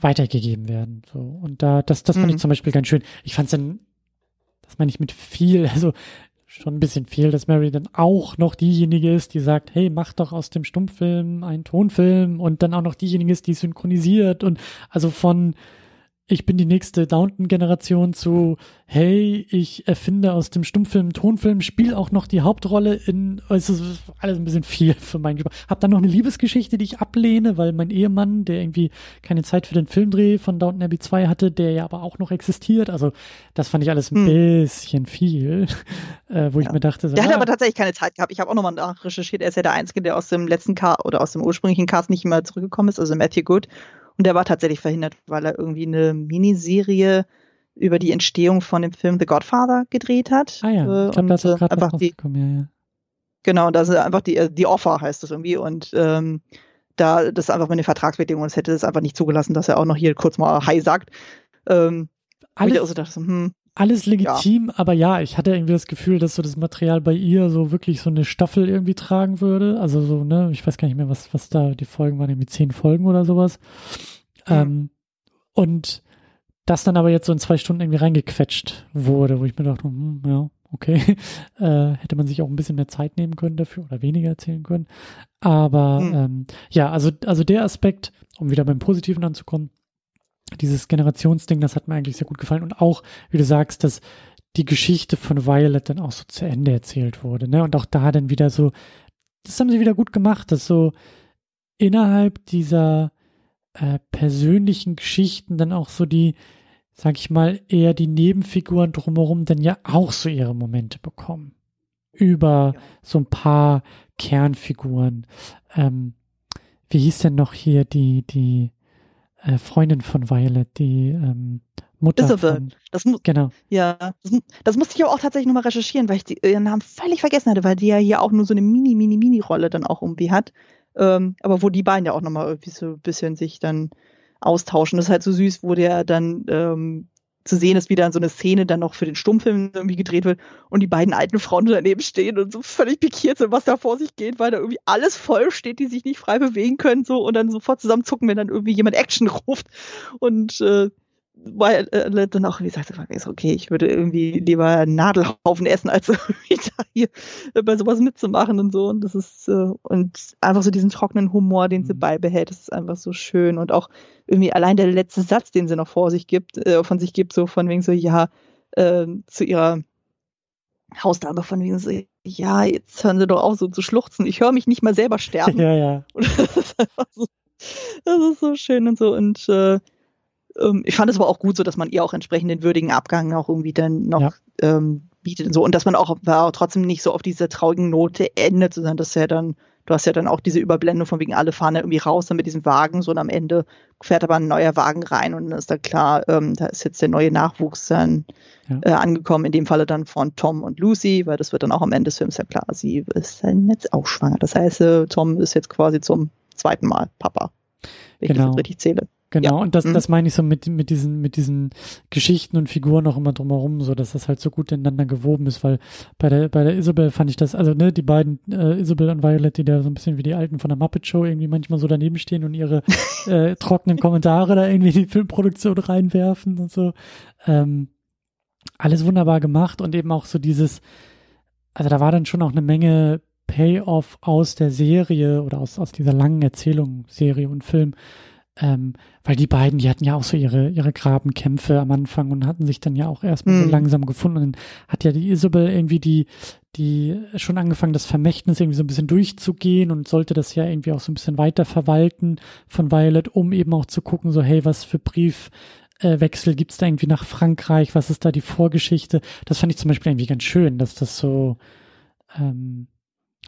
weitergegeben werden. So. Und da, das, das fand mhm. ich zum Beispiel ganz schön. Ich fand es dann, das meine ich mit viel, also schon ein bisschen viel, dass Mary dann auch noch diejenige ist, die sagt, hey, mach doch aus dem Stummfilm einen Tonfilm und dann auch noch diejenige ist, die synchronisiert und also von ich bin die nächste Downton-Generation zu, hey, ich erfinde aus dem Stummfilm Tonfilm, spiele auch noch die Hauptrolle in, es ist alles ein bisschen viel für meinen Geschmack. Hab dann noch eine Liebesgeschichte, die ich ablehne, weil mein Ehemann, der irgendwie keine Zeit für den Filmdreh von Downton Abbey 2 hatte, der ja aber auch noch existiert, also das fand ich alles ein hm. bisschen viel, äh, wo ja. ich mir dachte, so, Der ah, hatte aber tatsächlich keine Zeit gehabt. Ich habe auch nochmal nachrecherchiert, er ist ja der Einzige, der aus dem letzten Cast oder aus dem ursprünglichen Cast nicht mehr zurückgekommen ist, also Matthew Good. Und der war tatsächlich verhindert, weil er irgendwie eine Miniserie über die Entstehung von dem Film The Godfather gedreht hat. Ah ja, ich glaube, das ist gerade einfach die, ja, ja. Genau, das ist einfach die, äh, die Offer heißt das irgendwie und ähm, da das einfach mit den Vertragsbedingungen, es hätte es einfach nicht zugelassen, dass er auch noch hier kurz mal Hi sagt. Ähm, Alles, also dachte, hm, alles legitim, ja. aber ja, ich hatte irgendwie das Gefühl, dass so das Material bei ihr so wirklich so eine Staffel irgendwie tragen würde. Also so, ne, ich weiß gar nicht mehr, was, was da die Folgen waren, irgendwie zehn Folgen oder sowas. Mhm. Ähm, und das dann aber jetzt so in zwei Stunden irgendwie reingequetscht wurde, wo ich mir dachte, hm, ja, okay, äh, hätte man sich auch ein bisschen mehr Zeit nehmen können dafür oder weniger erzählen können. Aber mhm. ähm, ja, also, also der Aspekt, um wieder beim Positiven anzukommen, dieses Generationsding, das hat mir eigentlich sehr gut gefallen. Und auch, wie du sagst, dass die Geschichte von Violet dann auch so zu Ende erzählt wurde. Ne? Und auch da dann wieder so, das haben sie wieder gut gemacht, dass so innerhalb dieser äh, persönlichen Geschichten dann auch so die, sag ich mal, eher die Nebenfiguren drumherum dann ja auch so ihre Momente bekommen. Über ja. so ein paar Kernfiguren. Ähm, wie hieß denn noch hier die, die, äh, Freundin von Violet, die ähm, Mutter Isabel. von... Das mu genau. Ja, das, das musste ich aber auch tatsächlich nochmal recherchieren, weil ich die, ihren Namen völlig vergessen hatte, weil die ja hier auch nur so eine mini, mini, mini Rolle dann auch irgendwie hat. Ähm, aber wo die beiden ja auch nochmal irgendwie so ein bisschen sich dann austauschen. Das ist halt so süß, wo der dann ähm, zu sehen ist, wie dann so eine Szene dann noch für den Stummfilm irgendwie gedreht wird und die beiden alten Frauen daneben stehen und so völlig pikiert sind, was da vor sich geht, weil da irgendwie alles voll steht, die sich nicht frei bewegen können so und dann sofort zusammenzucken, wenn dann irgendwie jemand Action ruft und äh, weil äh, dann auch wie gesagt, okay, ich würde irgendwie lieber Nadelhaufen essen, als irgendwie da hier bei sowas mitzumachen und so. Und das ist äh, und einfach so diesen trockenen Humor, den sie mhm. beibehält, das ist einfach so schön. Und auch irgendwie allein der letzte Satz, den sie noch vor sich gibt, äh, von sich gibt, so von wegen so, ja, äh, zu ihrer Hausdame von wegen so, ja, jetzt hören sie doch auf so zu schluchzen. Ich höre mich nicht mal selber sterben. Ja, ja. Und das ist einfach so, das ist so schön und so. Und äh, ähm, ich fand es aber auch gut so, dass man ihr auch entsprechend den würdigen Abgang auch irgendwie dann noch ja. ähm, bietet und so. Und dass man auch, auch trotzdem nicht so auf dieser traurigen Note endet, sondern dass ja dann, du hast ja dann auch diese Überblendung von wegen alle fahren ja irgendwie raus dann mit diesem Wagen, so und am Ende fährt aber ein neuer Wagen rein und dann ist da klar, ähm, da ist jetzt der neue Nachwuchs dann ja. äh, angekommen, in dem Falle dann von Tom und Lucy, weil das wird dann auch am Ende des Films ja klar, sie ist dann jetzt auch schwanger. Das heißt, äh, Tom ist jetzt quasi zum zweiten Mal Papa, wenn genau. ich das richtig zähle. Genau, ja. und das, mhm. das meine ich so mit, mit diesen, mit diesen Geschichten und Figuren auch immer drumherum, so dass das halt so gut ineinander gewoben ist, weil bei der, bei der Isabel fand ich das, also ne, die beiden, äh, Isabel und Violet, die da so ein bisschen wie die Alten von der Muppet Show irgendwie manchmal so daneben stehen und ihre äh, trockenen Kommentare da irgendwie in die Filmproduktion reinwerfen und so. Ähm, alles wunderbar gemacht und eben auch so dieses, also da war dann schon auch eine Menge Payoff aus der Serie oder aus, aus dieser langen Erzählung, Serie und Film, ähm, weil die beiden, die hatten ja auch so ihre, ihre Grabenkämpfe am Anfang und hatten sich dann ja auch erstmal so langsam gefunden. Und dann hat ja die Isabel irgendwie die, die schon angefangen, das Vermächtnis irgendwie so ein bisschen durchzugehen und sollte das ja irgendwie auch so ein bisschen weiter verwalten von Violet, um eben auch zu gucken, so, hey, was für Briefwechsel gibt's da irgendwie nach Frankreich? Was ist da die Vorgeschichte? Das fand ich zum Beispiel irgendwie ganz schön, dass das so, ähm,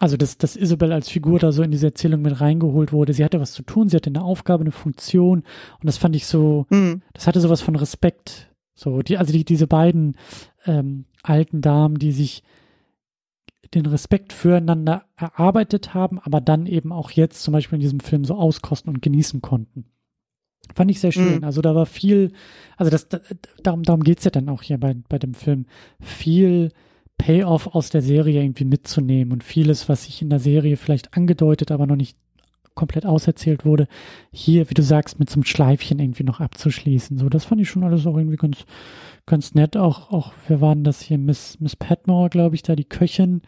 also, dass, dass Isabel als Figur da so in diese Erzählung mit reingeholt wurde. Sie hatte was zu tun, sie hatte eine Aufgabe, eine Funktion. Und das fand ich so, mhm. das hatte sowas von Respekt. So, die, also die, diese beiden ähm, alten Damen, die sich den Respekt füreinander erarbeitet haben, aber dann eben auch jetzt zum Beispiel in diesem Film so auskosten und genießen konnten. Fand ich sehr schön. Mhm. Also da war viel, also das, darum, darum geht's ja dann auch hier bei, bei dem Film. Viel Payoff aus der Serie irgendwie mitzunehmen und vieles, was sich in der Serie vielleicht angedeutet, aber noch nicht komplett auserzählt wurde, hier, wie du sagst, mit so einem Schleifchen irgendwie noch abzuschließen. So, das fand ich schon alles auch irgendwie ganz, ganz nett. Auch, auch, wir waren das hier Miss, Miss Patmore, glaube ich, da die Köchin,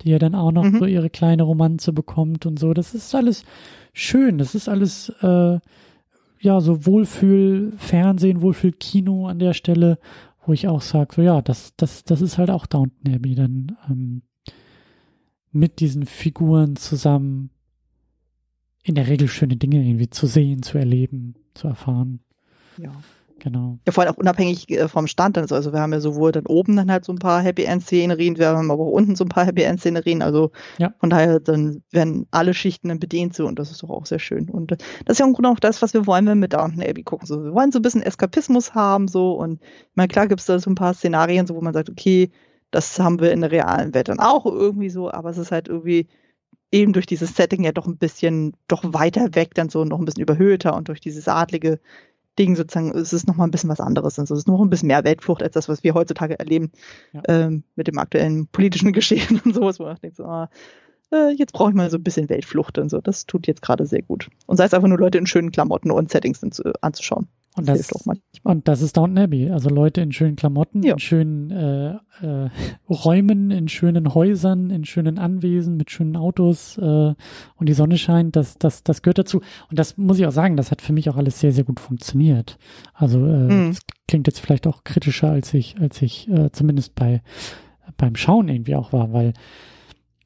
die ja dann auch noch mhm. so ihre kleine Romanze bekommt und so. Das ist alles schön. Das ist alles, äh, ja, so Wohlfühl-Fernsehen, Wohlfühl-Kino an der Stelle wo ich auch sage, so ja, das, das, das ist halt auch Downton Abbey, dann ähm, mit diesen Figuren zusammen in der Regel schöne Dinge irgendwie zu sehen, zu erleben, zu erfahren. Ja. Genau. Ja, vor allem auch unabhängig äh, vom Stand. Also, also wir haben ja sowohl dann oben dann halt so ein paar Happy End Szenerien, wir haben aber auch unten so ein paar Happy End Szenerien. Also ja. von daher dann werden alle Schichten dann bedient so und das ist doch auch sehr schön. Und äh, das ist ja im Grunde auch das, was wir wollen, wenn wir mit Downton Abbey gucken. So, wir wollen so ein bisschen Eskapismus haben so und ich meine, klar gibt es da so ein paar Szenarien, so wo man sagt, okay, das haben wir in der realen Welt dann auch irgendwie so, aber es ist halt irgendwie eben durch dieses Setting ja doch ein bisschen doch weiter weg, dann so noch ein bisschen überhöhter und durch dieses adlige Ding sozusagen, es ist nochmal ein bisschen was anderes. Also es ist noch ein bisschen mehr Weltflucht als das, was wir heutzutage erleben ja. ähm, mit dem aktuellen politischen Geschehen und sowas, wo man denkt, so, ah, äh, jetzt brauche ich mal so ein bisschen Weltflucht und so. Das tut jetzt gerade sehr gut. Und sei es einfach nur Leute in schönen Klamotten und Settings anzuschauen. Und das, und das ist Downton Abbey. Also Leute in schönen Klamotten, ja. in schönen äh, äh, Räumen, in schönen Häusern, in schönen Anwesen, mit schönen Autos äh, und die Sonne scheint, das, das, das gehört dazu. Und das muss ich auch sagen, das hat für mich auch alles sehr, sehr gut funktioniert. Also äh, mhm. das klingt jetzt vielleicht auch kritischer, als ich, als ich äh, zumindest bei beim Schauen irgendwie auch war, weil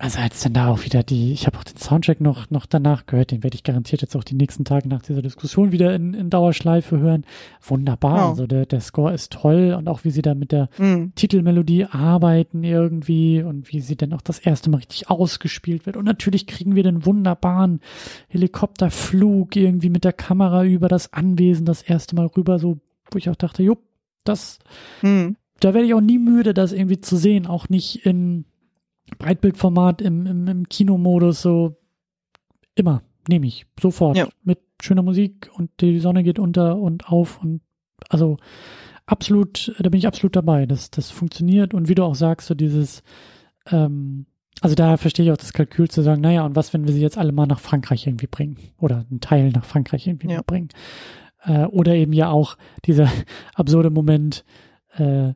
also als dann da auch wieder die, ich habe auch den Soundtrack noch, noch danach gehört, den werde ich garantiert jetzt auch die nächsten Tage nach dieser Diskussion wieder in, in Dauerschleife hören. Wunderbar, ja. also der, der Score ist toll und auch wie sie da mit der mhm. Titelmelodie arbeiten irgendwie und wie sie dann auch das erste Mal richtig ausgespielt wird. Und natürlich kriegen wir den wunderbaren Helikopterflug irgendwie mit der Kamera über das Anwesen das erste Mal rüber, so, wo ich auch dachte, jupp, das, mhm. da werde ich auch nie müde, das irgendwie zu sehen, auch nicht in Breitbildformat im, im, im Kinomodus, so immer, nehme ich, sofort. Ja. Mit schöner Musik und die Sonne geht unter und auf und also absolut, da bin ich absolut dabei. Das, das funktioniert und wie du auch sagst, so dieses, ähm, also da verstehe ich auch das Kalkül zu sagen, naja, und was, wenn wir sie jetzt alle mal nach Frankreich irgendwie bringen? Oder einen Teil nach Frankreich irgendwie ja. bringen? Äh, oder eben ja auch dieser absurde Moment, äh,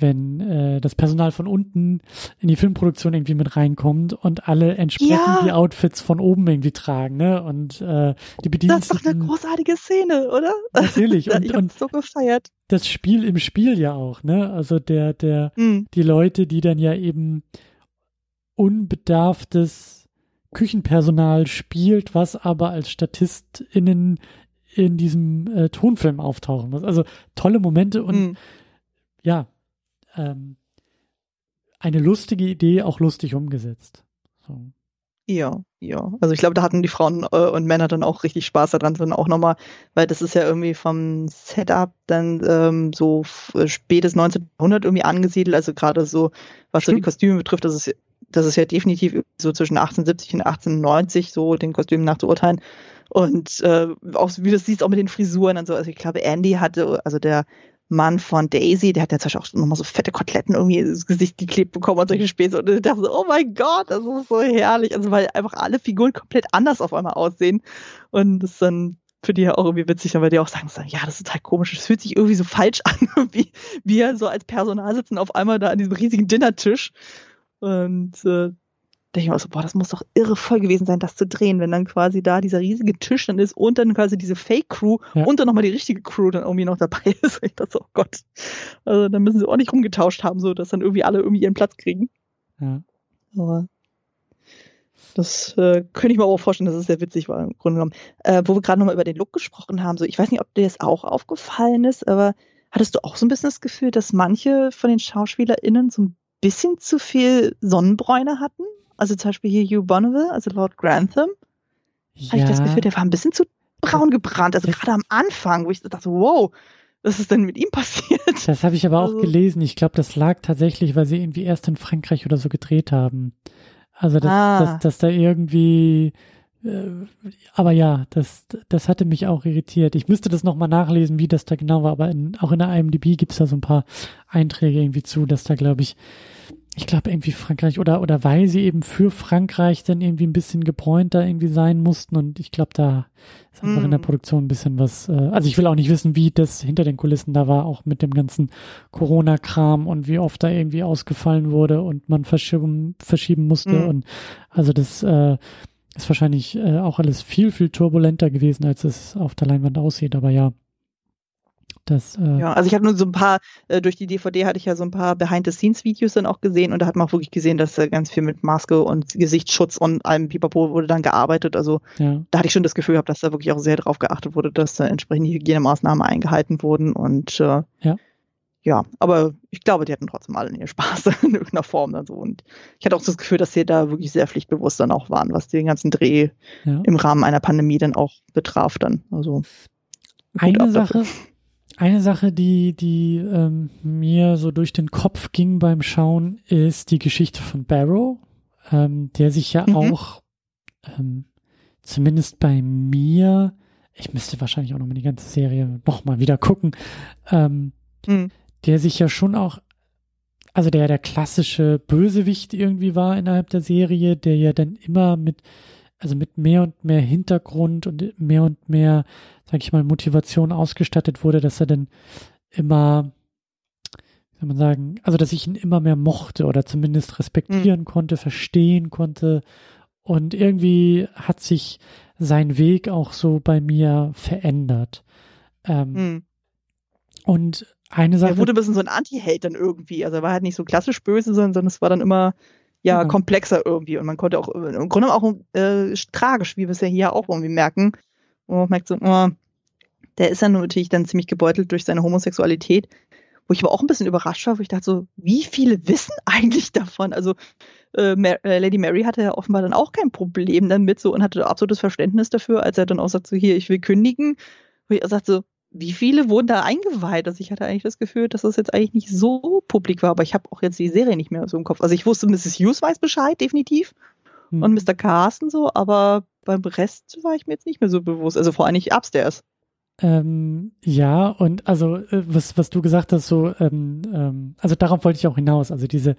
wenn äh, das Personal von unten in die Filmproduktion irgendwie mit reinkommt und alle entsprechend ja. die Outfits von oben irgendwie tragen, ne? Und äh, die Bediensteten. Das ist doch eine großartige Szene, oder? Natürlich. Und, ich und so gefeiert. Das Spiel im Spiel ja auch, ne? Also der, der, mhm. die Leute, die dann ja eben unbedarftes Küchenpersonal spielt, was aber als StatistInnen in diesem äh, Tonfilm auftauchen muss. Also tolle Momente und mhm. ja, ähm, eine lustige Idee auch lustig umgesetzt. So. Ja, ja. Also ich glaube, da hatten die Frauen äh, und Männer dann auch richtig Spaß daran, dann auch nochmal, weil das ist ja irgendwie vom Setup dann ähm, so äh, spätes 1900 irgendwie angesiedelt, also gerade so, was Stimmt. so die Kostüme betrifft, das ist, das ist ja definitiv so zwischen 1870 und 1890 so den Kostümen nachzuurteilen. Und äh, auch wie du siehst, auch mit den Frisuren und so. Also ich glaube, Andy hatte, also der Mann von Daisy, der hat ja zum Beispiel auch nochmal so fette Koteletten irgendwie ins Gesicht geklebt bekommen und solche Späße. Und ich dachte so, oh mein Gott, das ist so herrlich. Also weil einfach alle Figuren komplett anders auf einmal aussehen. Und das ist dann für die ja auch irgendwie witzig, weil die auch sagen, ja, das ist total komisch, das fühlt sich irgendwie so falsch an, wie wir so als Personal sitzen auf einmal da an diesem riesigen Dinnertisch. Und äh, denke ich mir so, boah, das muss doch irre voll gewesen sein, das zu drehen, wenn dann quasi da dieser riesige Tisch dann ist und dann quasi diese Fake-Crew ja. und dann nochmal die richtige Crew dann irgendwie noch dabei ist. Ich dachte so, oh Gott. Also dann müssen sie auch nicht rumgetauscht haben, so dass dann irgendwie alle irgendwie ihren Platz kriegen. Ja. Aber das äh, könnte ich mir aber auch vorstellen, dass es sehr witzig war im Grunde genommen. Äh, wo wir gerade nochmal über den Look gesprochen haben, so ich weiß nicht, ob dir das auch aufgefallen ist, aber hattest du auch so ein bisschen das Gefühl, dass manche von den SchauspielerInnen so ein bisschen zu viel Sonnenbräune hatten? Also zum Beispiel hier Hugh Bonneville, also Lord Grantham. Ja. Habe ich das Gefühl, der war ein bisschen zu braun gebrannt. Also gerade am Anfang, wo ich dachte, wow, was ist denn mit ihm passiert? Das habe ich aber also, auch gelesen. Ich glaube, das lag tatsächlich, weil sie irgendwie erst in Frankreich oder so gedreht haben. Also, dass, ah. dass, dass da irgendwie, äh, aber ja, das, das hatte mich auch irritiert. Ich müsste das nochmal nachlesen, wie das da genau war, aber in, auch in der IMDb gibt es da so ein paar Einträge irgendwie zu, dass da, glaube ich, ich glaube irgendwie Frankreich oder oder weil sie eben für Frankreich dann irgendwie ein bisschen gebräunter irgendwie sein mussten und ich glaube da ist einfach mm. in der mm. Produktion ein bisschen was äh, also ich will auch nicht wissen wie das hinter den Kulissen da war auch mit dem ganzen Corona Kram und wie oft da irgendwie ausgefallen wurde und man verschieben verschieben musste mm. und also das äh, ist wahrscheinlich äh, auch alles viel viel turbulenter gewesen als es auf der Leinwand aussieht aber ja das, äh ja, also ich habe nur so ein paar, äh, durch die DVD hatte ich ja so ein paar Behind-the-Scenes-Videos dann auch gesehen und da hat man auch wirklich gesehen, dass äh, ganz viel mit Maske und Gesichtsschutz und allem Pipapo wurde dann gearbeitet. Also ja. da hatte ich schon das Gefühl gehabt, dass da wirklich auch sehr drauf geachtet wurde, dass da entsprechende Hygienemaßnahmen eingehalten wurden und äh, ja. ja, aber ich glaube, die hatten trotzdem alle ihren Spaß in irgendeiner Form dann so und ich hatte auch das Gefühl, dass sie da wirklich sehr pflichtbewusst dann auch waren, was den ganzen Dreh ja. im Rahmen einer Pandemie dann auch betraf dann. Also eine Sache, eine Sache, die, die ähm, mir so durch den Kopf ging beim Schauen, ist die Geschichte von Barrow, ähm, der sich ja mhm. auch ähm, zumindest bei mir, ich müsste wahrscheinlich auch nochmal die ganze Serie nochmal wieder gucken, ähm, mhm. der sich ja schon auch, also der der klassische Bösewicht irgendwie war innerhalb der Serie, der ja dann immer mit also mit mehr und mehr Hintergrund und mehr und mehr, sag ich mal, Motivation ausgestattet wurde, dass er dann immer, wie soll man sagen, also dass ich ihn immer mehr mochte oder zumindest respektieren mhm. konnte, verstehen konnte. Und irgendwie hat sich sein Weg auch so bei mir verändert. Ähm, mhm. Und eine Sache. Er wurde ein bisschen so ein Anti-Held dann irgendwie. Also er war halt nicht so klassisch böse, sondern es war dann immer ja, genau. komplexer irgendwie. Und man konnte auch im Grunde auch äh, tragisch, wie wir es ja hier auch irgendwie merken. Und man merkt so, oh, der ist ja natürlich dann ziemlich gebeutelt durch seine Homosexualität. Wo ich aber auch ein bisschen überrascht war, wo ich dachte so, wie viele wissen eigentlich davon? Also äh, äh, Lady Mary hatte ja offenbar dann auch kein Problem damit so und hatte absolutes Verständnis dafür, als er dann auch sagt so, hier, ich will kündigen. Wo ich auch sagte so, wie viele wurden da eingeweiht? Also ich hatte eigentlich das Gefühl, dass das jetzt eigentlich nicht so publik war, aber ich habe auch jetzt die Serie nicht mehr so im Kopf. Also ich wusste, Mrs. Hughes weiß Bescheid, definitiv. Hm. Und Mr. Carsten so, aber beim Rest war ich mir jetzt nicht mehr so bewusst. Also vor allem nicht upstairs. Ähm, ja, und also äh, was, was du gesagt hast, so, ähm, ähm, also darauf wollte ich auch hinaus, also diese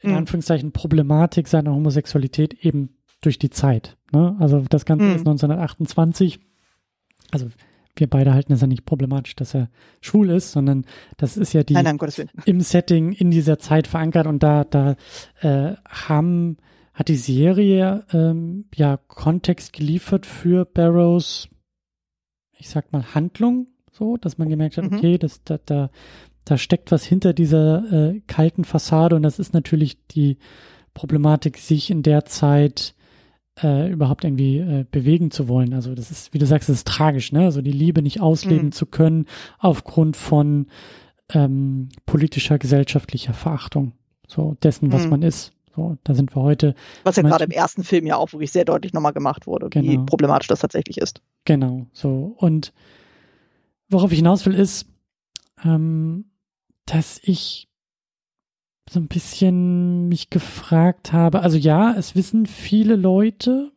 in mhm. Anführungszeichen Problematik seiner Homosexualität eben durch die Zeit. Ne? Also das Ganze mhm. ist 1928, also wir beide halten es ja nicht problematisch, dass er schwul ist, sondern das ist ja die nein, nein, im Setting in dieser Zeit verankert und da, da äh, haben, hat die Serie ähm, ja Kontext geliefert für Barrows, ich sag mal, Handlung, so, dass man gemerkt hat, mhm. okay, das, da, da, da steckt was hinter dieser äh, kalten Fassade und das ist natürlich die Problematik, sich in der Zeit äh, überhaupt irgendwie äh, bewegen zu wollen. Also das ist, wie du sagst, das ist tragisch, ne? Also die Liebe nicht ausleben mhm. zu können aufgrund von ähm, politischer, gesellschaftlicher Verachtung. So dessen, was mhm. man ist. So, da sind wir heute. Was ja gerade im ersten Film ja auch wirklich sehr deutlich nochmal gemacht wurde, genau. wie problematisch das tatsächlich ist. Genau, so. Und worauf ich hinaus will, ist, ähm, dass ich so ein bisschen mich gefragt habe, also ja, es wissen viele Leute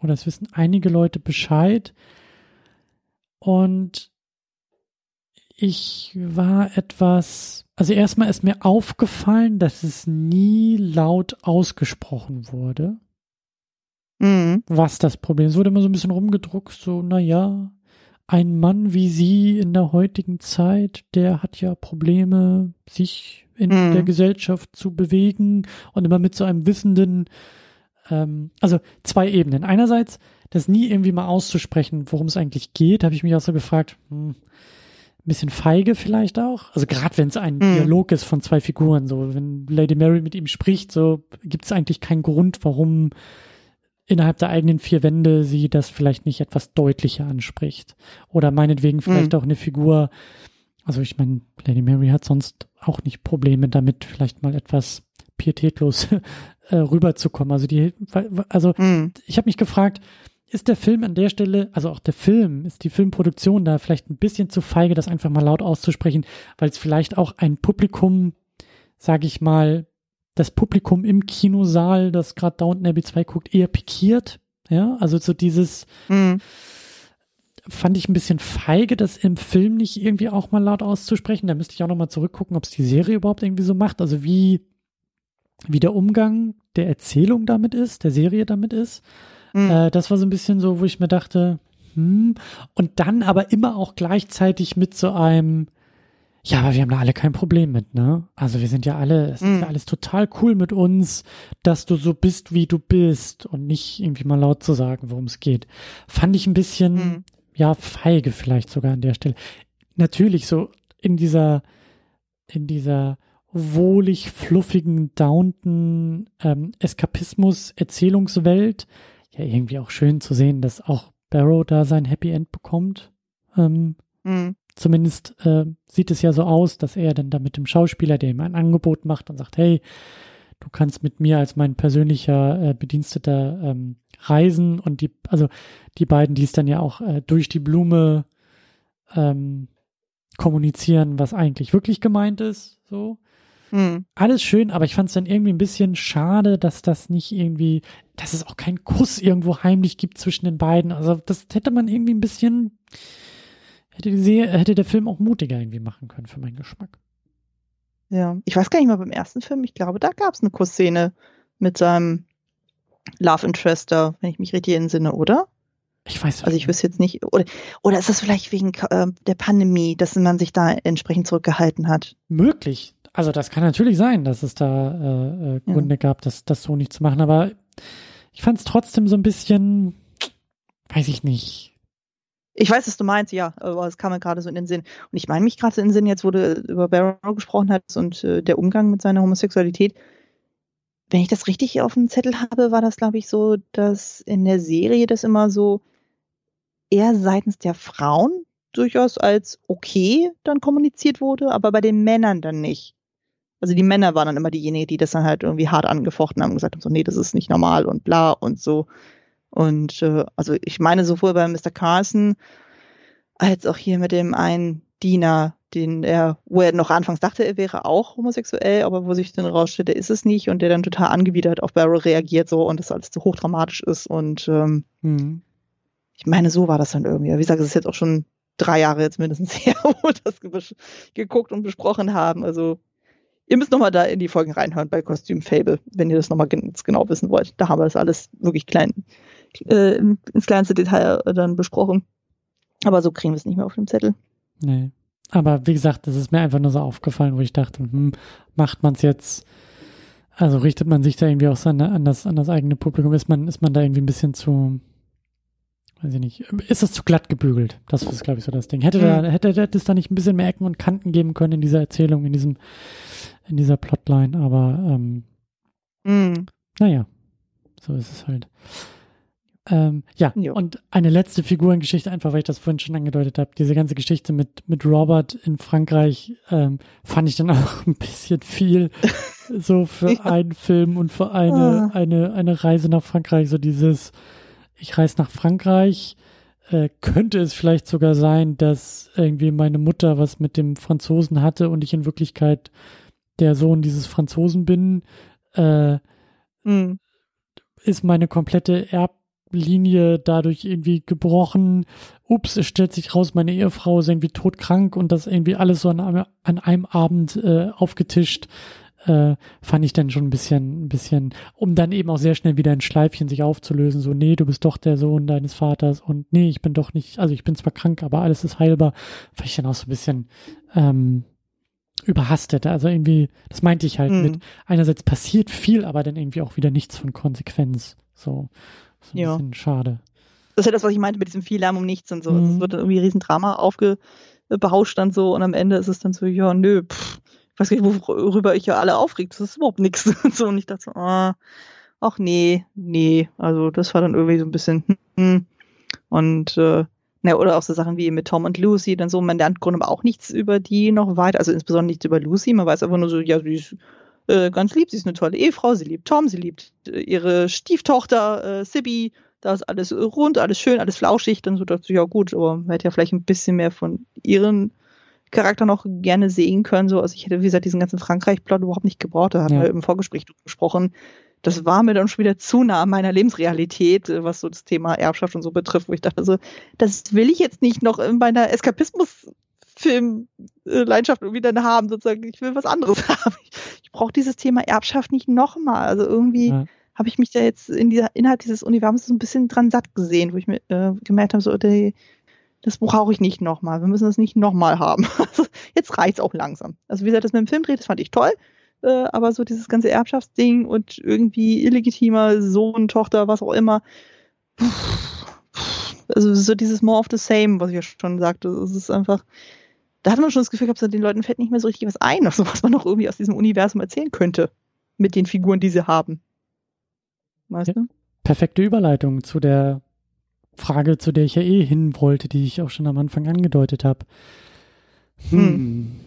oder es wissen einige Leute Bescheid und ich war etwas, also erstmal ist mir aufgefallen, dass es nie laut ausgesprochen wurde. Mhm. Was das Problem ist. Es wurde immer so ein bisschen rumgedruckt, so, naja, ein Mann wie Sie in der heutigen Zeit, der hat ja Probleme, sich in mhm. der Gesellschaft zu bewegen und immer mit so einem wissenden, ähm, also zwei Ebenen. Einerseits, das nie irgendwie mal auszusprechen, worum es eigentlich geht, habe ich mich auch so gefragt, hm, ein bisschen feige vielleicht auch. Also gerade wenn es ein mhm. Dialog ist von zwei Figuren, so wenn Lady Mary mit ihm spricht, so gibt es eigentlich keinen Grund, warum innerhalb der eigenen vier Wände sie das vielleicht nicht etwas deutlicher anspricht. Oder meinetwegen vielleicht mhm. auch eine Figur, also ich meine, Lady Mary hat sonst auch nicht Probleme damit, vielleicht mal etwas pietätlos äh, rüberzukommen. Also die, also mhm. ich habe mich gefragt, ist der Film an der Stelle, also auch der Film, ist die Filmproduktion da vielleicht ein bisschen zu feige, das einfach mal laut auszusprechen, weil es vielleicht auch ein Publikum, sage ich mal, das Publikum im Kinosaal, das gerade Downton Abbey 2 guckt, eher pikiert. Ja, also so dieses, mhm fand ich ein bisschen feige, das im Film nicht irgendwie auch mal laut auszusprechen. Da müsste ich auch nochmal zurückgucken, ob es die Serie überhaupt irgendwie so macht. Also wie, wie der Umgang der Erzählung damit ist, der Serie damit ist. Mhm. Äh, das war so ein bisschen so, wo ich mir dachte, hm. Und dann aber immer auch gleichzeitig mit so einem, ja, aber wir haben da alle kein Problem mit, ne? Also wir sind ja alle, es ist ja mhm. alles total cool mit uns, dass du so bist, wie du bist und nicht irgendwie mal laut zu sagen, worum es geht. Fand ich ein bisschen, mhm ja, feige vielleicht sogar an der Stelle. Natürlich so in dieser, in dieser wohlig fluffigen Downton ähm, Eskapismus Erzählungswelt ja irgendwie auch schön zu sehen, dass auch Barrow da sein Happy End bekommt. Ähm, mhm. Zumindest äh, sieht es ja so aus, dass er dann da mit dem Schauspieler, der ihm ein Angebot macht und sagt, hey, du kannst mit mir als mein persönlicher äh, Bediensteter ähm, reisen und die, also die beiden, die es dann ja auch äh, durch die Blume ähm, kommunizieren, was eigentlich wirklich gemeint ist, so. Hm. Alles schön, aber ich fand es dann irgendwie ein bisschen schade, dass das nicht irgendwie, dass es auch keinen Kuss irgendwo heimlich gibt zwischen den beiden. Also das hätte man irgendwie ein bisschen, hätte, die Serie, hätte der Film auch mutiger irgendwie machen können für meinen Geschmack. Ja, ich weiß gar nicht mal beim ersten Film, ich glaube, da gab es eine Kussszene mit seinem Love Interest da, wenn ich mich richtig entsinne, oder? Ich weiß Also ich wüsste jetzt nicht, oder, oder ist das vielleicht wegen äh, der Pandemie, dass man sich da entsprechend zurückgehalten hat? Möglich. Also das kann natürlich sein, dass es da äh, äh Gründe ja. gab, das, das so nicht zu machen, aber ich fand es trotzdem so ein bisschen, weiß ich nicht. Ich weiß, was du meinst, ja, aber es kam mir gerade so in den Sinn. Und ich meine mich gerade so in den Sinn, jetzt du über Barrow gesprochen hast und äh, der Umgang mit seiner Homosexualität, wenn ich das richtig auf dem Zettel habe, war das, glaube ich, so, dass in der Serie das immer so eher seitens der Frauen durchaus als okay dann kommuniziert wurde, aber bei den Männern dann nicht. Also die Männer waren dann immer diejenigen, die das dann halt irgendwie hart angefochten haben und gesagt haben, so, nee, das ist nicht normal und bla und so. Und äh, also ich meine sowohl bei Mr. Carson als auch hier mit dem einen Diener, den er, wo er noch anfangs dachte, er wäre auch homosexuell, aber wo sich dann rausstellt, er ist es nicht und der dann total angewidert auf Barrow reagiert so und das alles zu hochdramatisch ist und ähm, mhm. ich meine, so war das dann irgendwie. Wie gesagt, es ist jetzt auch schon drei Jahre jetzt mindestens her, wo wir das geguckt und besprochen haben. Also ihr müsst nochmal da in die Folgen reinhören bei Kostüm Fable, wenn ihr das nochmal genau wissen wollt. Da haben wir das alles wirklich klein, äh, ins kleinste Detail dann besprochen. Aber so kriegen wir es nicht mehr auf dem Zettel. Nee. Aber wie gesagt, das ist mir einfach nur so aufgefallen, wo ich dachte, hm, macht man es jetzt, also richtet man sich da irgendwie auch an, an, das, an das eigene Publikum, ist man, ist man da irgendwie ein bisschen zu, weiß ich nicht, ist das zu glatt gebügelt? Das ist, glaube ich, so das Ding. Hätte, mhm. da, hätte, hätte es da nicht ein bisschen mehr Ecken und Kanten geben können in dieser Erzählung, in diesem, in dieser Plotline, aber ähm, mhm. naja, so ist es halt. Ähm, ja, jo. und eine letzte Figurengeschichte, einfach weil ich das vorhin schon angedeutet habe. Diese ganze Geschichte mit, mit Robert in Frankreich ähm, fand ich dann auch ein bisschen viel so für ja. einen Film und für eine, ah. eine, eine Reise nach Frankreich. So dieses, ich reise nach Frankreich. Äh, könnte es vielleicht sogar sein, dass irgendwie meine Mutter was mit dem Franzosen hatte und ich in Wirklichkeit der Sohn dieses Franzosen bin? Äh, mhm. Ist meine komplette Erb Linie dadurch irgendwie gebrochen. Ups, es stellt sich raus, meine Ehefrau ist irgendwie todkrank und das irgendwie alles so an, einem, an einem Abend äh, aufgetischt. Äh, fand ich dann schon ein bisschen, ein bisschen, um dann eben auch sehr schnell wieder ein Schleifchen sich aufzulösen, so, nee, du bist doch der Sohn deines Vaters und nee, ich bin doch nicht, also ich bin zwar krank, aber alles ist heilbar, fand ich dann auch so ein bisschen ähm, überhastet. Also irgendwie, das meinte ich halt mhm. mit, einerseits passiert viel, aber dann irgendwie auch wieder nichts von Konsequenz. So. Das ist ein ja. bisschen schade. Das ist ja das, was ich meinte mit diesem viel Lärm um nichts und so. Mhm. Es wird irgendwie ein Riesendrama aufgebauscht dann so und am Ende ist es dann so, ja, nö, pff, ich weiß nicht, worüber ich ja alle aufregt. Das ist überhaupt nichts. Und so und ich dachte so, ah, ach nee, nee. Also das war dann irgendwie so ein bisschen hm. und äh, na, oder auch so Sachen wie mit Tom und Lucy, dann so, man lernt im Grunde auch nichts über die noch weiter, also insbesondere nichts über Lucy, man weiß einfach nur so, ja, sie ist äh, ganz lieb. Sie ist eine tolle Ehefrau, sie liebt Tom, sie liebt äh, ihre Stieftochter äh, Sibby. Da ist alles rund, alles schön, alles flauschig. Dann so dachte ich, ja gut, aber man hätte ja vielleicht ein bisschen mehr von ihren Charakter noch gerne sehen können. So, also ich hätte, wie gesagt, diesen ganzen Frankreich-Plot überhaupt nicht gebraucht. Da hatten ja. wir im Vorgespräch gesprochen. Das war mir dann schon wieder zu nah an meiner Lebensrealität, äh, was so das Thema Erbschaft und so betrifft, wo ich dachte, so, das will ich jetzt nicht noch in meiner Eskapismus Filmleidenschaft irgendwie dann haben, sozusagen. Ich will was anderes haben. Ich, ich brauche dieses Thema Erbschaft nicht nochmal. Also irgendwie ja. habe ich mich da jetzt in dieser, innerhalb dieses Universums so ein bisschen dran satt gesehen, wo ich mir äh, gemerkt habe, so, die, das brauche ich nicht nochmal. Wir müssen das nicht nochmal haben. Also jetzt reicht's auch langsam. Also wie gesagt, das mit dem Film dreht, das fand ich toll. Äh, aber so dieses ganze Erbschaftsding und irgendwie illegitimer Sohn, Tochter, was auch immer. Also so dieses More of the Same, was ich ja schon sagte. Es ist einfach, da hat man schon das Gefühl gehabt, den Leuten fällt nicht mehr so richtig was ein, also was man noch irgendwie aus diesem Universum erzählen könnte. Mit den Figuren, die sie haben. Weißt ja, du? Perfekte Überleitung zu der Frage, zu der ich ja eh hin wollte, die ich auch schon am Anfang angedeutet habe. Hm. hm.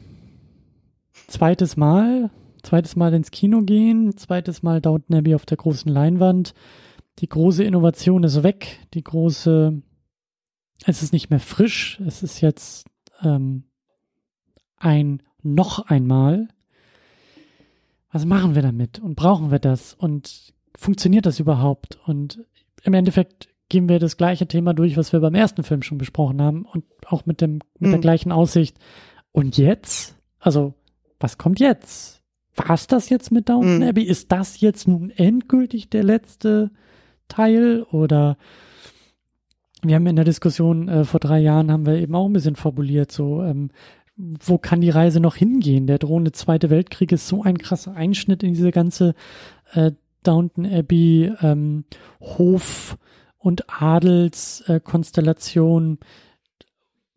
Zweites Mal, zweites Mal ins Kino gehen, zweites Mal Downton Abbey auf der großen Leinwand. Die große Innovation ist weg, die große, es ist nicht mehr frisch, es ist jetzt ähm, ein noch einmal. Was machen wir damit? Und brauchen wir das? Und funktioniert das überhaupt? Und im Endeffekt gehen wir das gleiche Thema durch, was wir beim ersten Film schon besprochen haben und auch mit dem, mit mhm. der gleichen Aussicht. Und jetzt? Also, was kommt jetzt? War es das jetzt mit Downton mhm. Abbey? Ist das jetzt nun endgültig der letzte Teil oder wir haben in der Diskussion äh, vor drei Jahren haben wir eben auch ein bisschen fabuliert, so ähm, wo kann die Reise noch hingehen? Der drohende Zweite Weltkrieg ist so ein krasser Einschnitt in diese ganze äh, Downton Abbey ähm, Hof- und Adelskonstellation,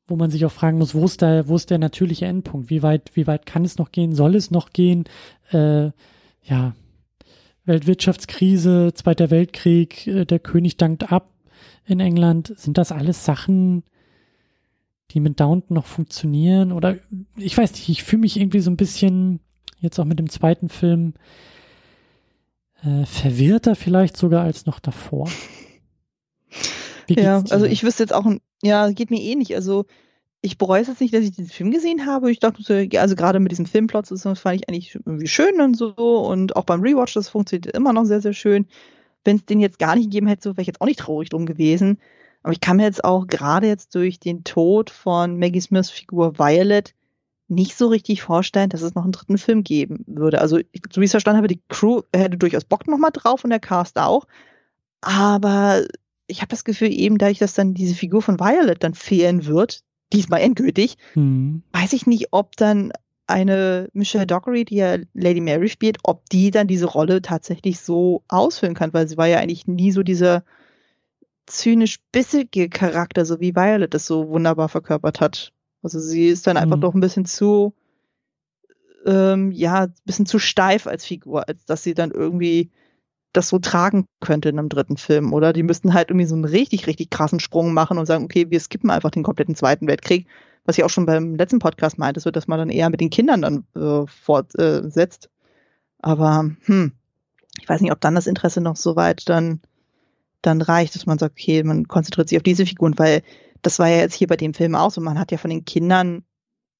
wo man sich auch fragen muss, wo ist der, wo ist der natürliche Endpunkt? Wie weit, wie weit kann es noch gehen? Soll es noch gehen? Äh, ja, Weltwirtschaftskrise, Zweiter Weltkrieg, äh, der König dankt ab in England. Sind das alles Sachen, die mit Downton noch funktionieren. Oder ich weiß nicht, ich fühle mich irgendwie so ein bisschen, jetzt auch mit dem zweiten Film, äh, verwirrter vielleicht sogar als noch davor. ja, also ich wüsste jetzt auch, ja, geht mir eh nicht. Also ich bereue es jetzt nicht, dass ich diesen Film gesehen habe. Ich dachte, also gerade mit diesem Filmplot, das fand ich eigentlich irgendwie schön und so. Und auch beim Rewatch, das funktioniert immer noch sehr, sehr schön. Wenn es den jetzt gar nicht gegeben hätte, so wäre ich jetzt auch nicht traurig drum gewesen. Aber ich kann mir jetzt auch gerade jetzt durch den Tod von Maggie Smiths Figur Violet nicht so richtig vorstellen, dass es noch einen dritten Film geben würde. Also, so wie ich es verstanden habe, die Crew hätte durchaus Bock nochmal drauf und der Cast auch. Aber ich habe das Gefühl, eben dadurch, dass dann diese Figur von Violet dann fehlen wird, diesmal endgültig, mhm. weiß ich nicht, ob dann eine Michelle Dockery, die ja Lady Mary spielt, ob die dann diese Rolle tatsächlich so ausfüllen kann, weil sie war ja eigentlich nie so dieser zynisch bissige Charakter, so wie Violet das so wunderbar verkörpert hat. Also sie ist dann einfach mhm. doch ein bisschen zu, ähm, ja, ein bisschen zu steif als Figur, als dass sie dann irgendwie das so tragen könnte in einem dritten Film. Oder die müssten halt irgendwie so einen richtig, richtig krassen Sprung machen und sagen, okay, wir skippen einfach den kompletten Zweiten Weltkrieg. Was ich auch schon beim letzten Podcast meinte, so dass man dann eher mit den Kindern dann äh, fortsetzt. Aber hm, ich weiß nicht, ob dann das Interesse noch so weit dann, dann reicht, dass man sagt, okay, man konzentriert sich auf diese Figuren, weil das war ja jetzt hier bei dem Film auch so. Man hat ja von den Kindern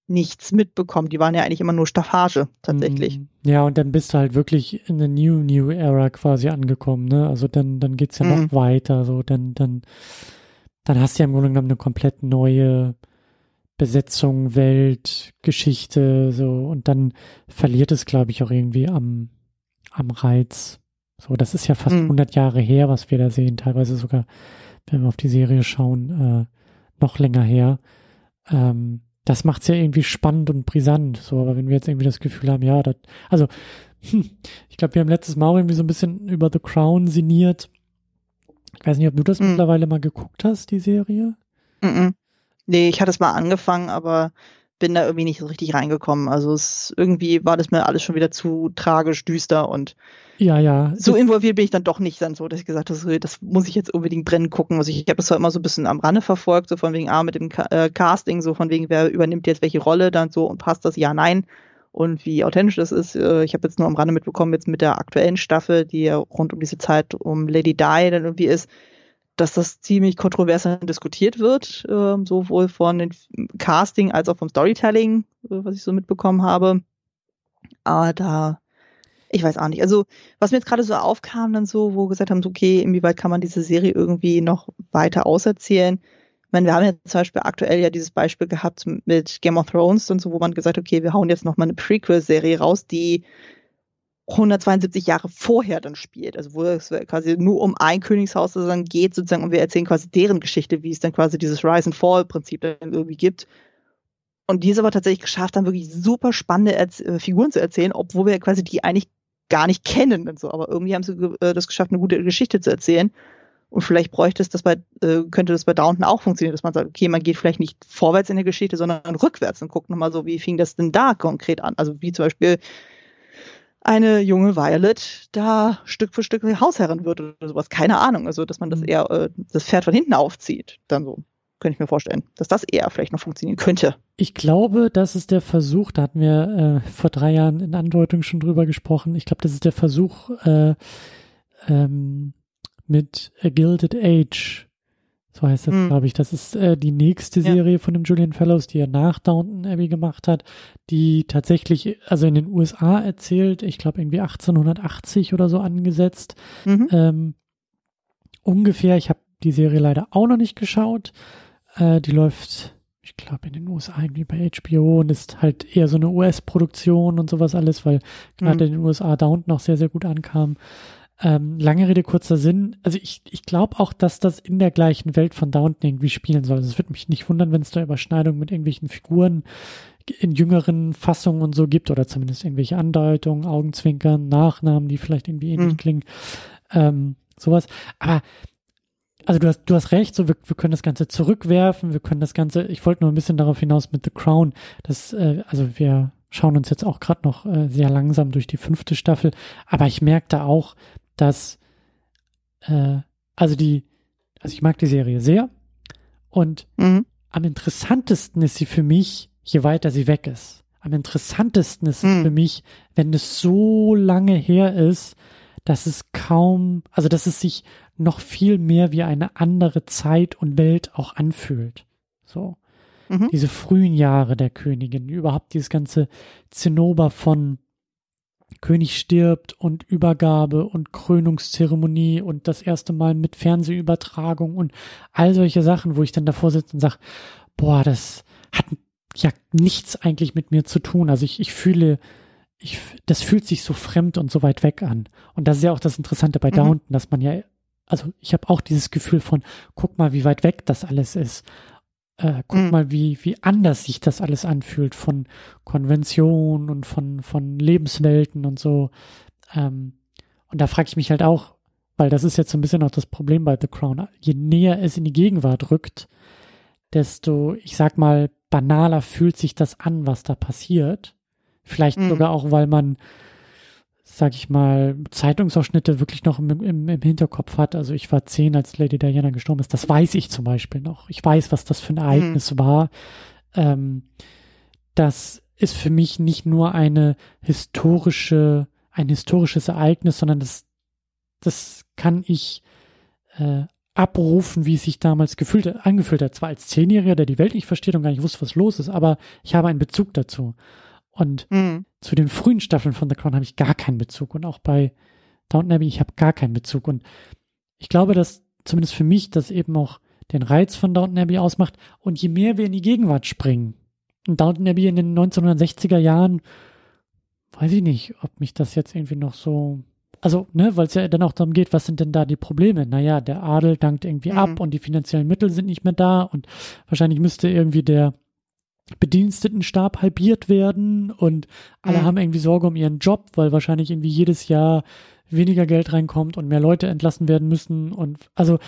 nichts mitbekommen. Die waren ja eigentlich immer nur Staffage, tatsächlich. Mm. Ja, und dann bist du halt wirklich in der New, New Era quasi angekommen, ne? Also dann, dann geht's ja mhm. noch weiter, so, dann, dann, dann hast du ja im Grunde genommen eine komplett neue Besetzung, Welt, Geschichte, so, und dann verliert es, glaube ich, auch irgendwie am, am Reiz. So, das ist ja fast mhm. 100 Jahre her, was wir da sehen, teilweise sogar, wenn wir auf die Serie schauen, äh, noch länger her. Ähm, das macht's ja irgendwie spannend und brisant. So, aber wenn wir jetzt irgendwie das Gefühl haben, ja, das, also, hm, ich glaube, wir haben letztes Mal irgendwie so ein bisschen über The Crown sinniert. Ich weiß nicht, ob du das mm. mittlerweile mal geguckt hast, die Serie? -mm. Nee, ich hatte es mal angefangen, aber bin da irgendwie nicht so richtig reingekommen. Also es irgendwie war das mir alles schon wieder zu tragisch, düster und ja, ja. So involviert bin ich dann doch nicht dann so, dass ich gesagt habe, das muss ich jetzt unbedingt brennen gucken. Also ich, ich habe das zwar immer so ein bisschen am Rande verfolgt, so von wegen, ah, mit dem äh, Casting, so von wegen, wer übernimmt jetzt welche Rolle dann so und passt das? Ja, nein. Und wie authentisch das ist, äh, ich habe jetzt nur am Rande mitbekommen, jetzt mit der aktuellen Staffel, die ja rund um diese Zeit um Lady Di dann irgendwie ist, dass das ziemlich kontrovers diskutiert wird, äh, sowohl von den Casting als auch vom Storytelling, äh, was ich so mitbekommen habe. Aber da, ich weiß auch nicht. Also, was mir jetzt gerade so aufkam, dann so, wo gesagt haben, so, okay, inwieweit kann man diese Serie irgendwie noch weiter auserzählen? Ich meine, wir haben ja zum Beispiel aktuell ja dieses Beispiel gehabt mit Game of Thrones und so, wo man gesagt hat, okay, wir hauen jetzt noch mal eine Prequel-Serie raus, die 172 Jahre vorher dann spielt, also wo es quasi nur um ein Königshaus dann geht, sozusagen, und wir erzählen quasi deren Geschichte, wie es dann quasi dieses Rise and Fall Prinzip dann irgendwie gibt. Und diese war tatsächlich geschafft, dann wirklich super spannende Erz äh, Figuren zu erzählen, obwohl wir quasi die eigentlich gar nicht kennen und so. Aber irgendwie haben sie äh, das geschafft, eine gute Geschichte zu erzählen. Und vielleicht bräuchte es das bei, äh, könnte das bei Downton auch funktionieren, dass man sagt, okay, man geht vielleicht nicht vorwärts in der Geschichte, sondern rückwärts und guckt nochmal so, wie fing das denn da konkret an? Also wie zum Beispiel eine junge Violet da Stück für Stück Hausherrin wird oder sowas. Keine Ahnung. Also, dass man das mhm. eher, äh, das Pferd von hinten aufzieht. Dann so. Könnte ich mir vorstellen, dass das eher vielleicht noch funktionieren könnte. Ich glaube, das ist der Versuch, da hatten wir äh, vor drei Jahren in Andeutung schon drüber gesprochen. Ich glaube, das ist der Versuch, äh, ähm, mit A Gilded Age so heißt das, mhm. glaube ich. Das ist äh, die nächste Serie ja. von dem Julian Fellows, die er nach Downton Abbey gemacht hat, die tatsächlich, also in den USA erzählt, ich glaube irgendwie 1880 oder so angesetzt. Mhm. Ähm, ungefähr, ich habe die Serie leider auch noch nicht geschaut. Äh, die läuft, ich glaube, in den USA irgendwie bei HBO und ist halt eher so eine US-Produktion und sowas alles, weil gerade mhm. in den USA Downton noch sehr, sehr gut ankam. Ähm, lange Rede, kurzer Sinn. Also ich, ich glaube auch, dass das in der gleichen Welt von Downton irgendwie spielen soll. Also es würde mich nicht wundern, wenn es da Überschneidungen mit irgendwelchen Figuren in jüngeren Fassungen und so gibt oder zumindest irgendwelche Andeutungen, Augenzwinkern, Nachnamen, die vielleicht irgendwie ähnlich mhm. klingen. Ähm, sowas. Aber also du hast, du hast recht, so wir, wir können das Ganze zurückwerfen, wir können das Ganze, ich wollte nur ein bisschen darauf hinaus mit The Crown, dass, äh, also wir schauen uns jetzt auch gerade noch äh, sehr langsam durch die fünfte Staffel, aber ich merkte auch, dass, äh, also die, also ich mag die Serie sehr und mhm. am interessantesten ist sie für mich, je weiter sie weg ist. Am interessantesten ist mhm. es für mich, wenn es so lange her ist, dass es kaum, also dass es sich noch viel mehr wie eine andere Zeit und Welt auch anfühlt. So. Mhm. Diese frühen Jahre der Königin, überhaupt dieses ganze Zinnober von König stirbt und Übergabe und Krönungszeremonie und das erste Mal mit Fernsehübertragung und all solche Sachen, wo ich dann davor sitze und sage, boah, das hat ja nichts eigentlich mit mir zu tun. Also ich, ich fühle, ich, das fühlt sich so fremd und so weit weg an. Und das ist ja auch das Interessante bei mhm. Downton, dass man ja, also ich habe auch dieses Gefühl von, guck mal, wie weit weg das alles ist. Äh, guck mhm. mal, wie, wie anders sich das alles anfühlt von Konventionen und von, von Lebenswelten und so. Ähm, und da frage ich mich halt auch, weil das ist jetzt so ein bisschen auch das Problem bei The Crown. Je näher es in die Gegenwart rückt, desto, ich sag mal, banaler fühlt sich das an, was da passiert. Vielleicht mhm. sogar auch, weil man, sag ich mal, Zeitungsausschnitte wirklich noch im, im, im, Hinterkopf hat. Also ich war zehn, als Lady Diana gestorben ist. Das weiß ich zum Beispiel noch. Ich weiß, was das für ein Ereignis mhm. war. Ähm, das ist für mich nicht nur eine historische, ein historisches Ereignis, sondern das, das kann ich äh, abrufen, wie es sich damals gefühlt, angefühlt hat. Zwar als Zehnjähriger, der die Welt nicht versteht und gar nicht wusste, was los ist, aber ich habe einen Bezug dazu. Und mhm. zu den frühen Staffeln von The Crown habe ich gar keinen Bezug. Und auch bei Downton Abbey, ich habe gar keinen Bezug. Und ich glaube, dass zumindest für mich das eben auch den Reiz von Downton Abbey ausmacht. Und je mehr wir in die Gegenwart springen, und Downton Abbey in den 1960er Jahren, weiß ich nicht, ob mich das jetzt irgendwie noch so also, ne, weil es ja dann auch darum geht, was sind denn da die Probleme? Naja, der Adel dankt irgendwie mhm. ab und die finanziellen Mittel sind nicht mehr da und wahrscheinlich müsste irgendwie der Bedienstetenstab halbiert werden und alle mhm. haben irgendwie Sorge um ihren Job, weil wahrscheinlich irgendwie jedes Jahr weniger Geld reinkommt und mehr Leute entlassen werden müssen und also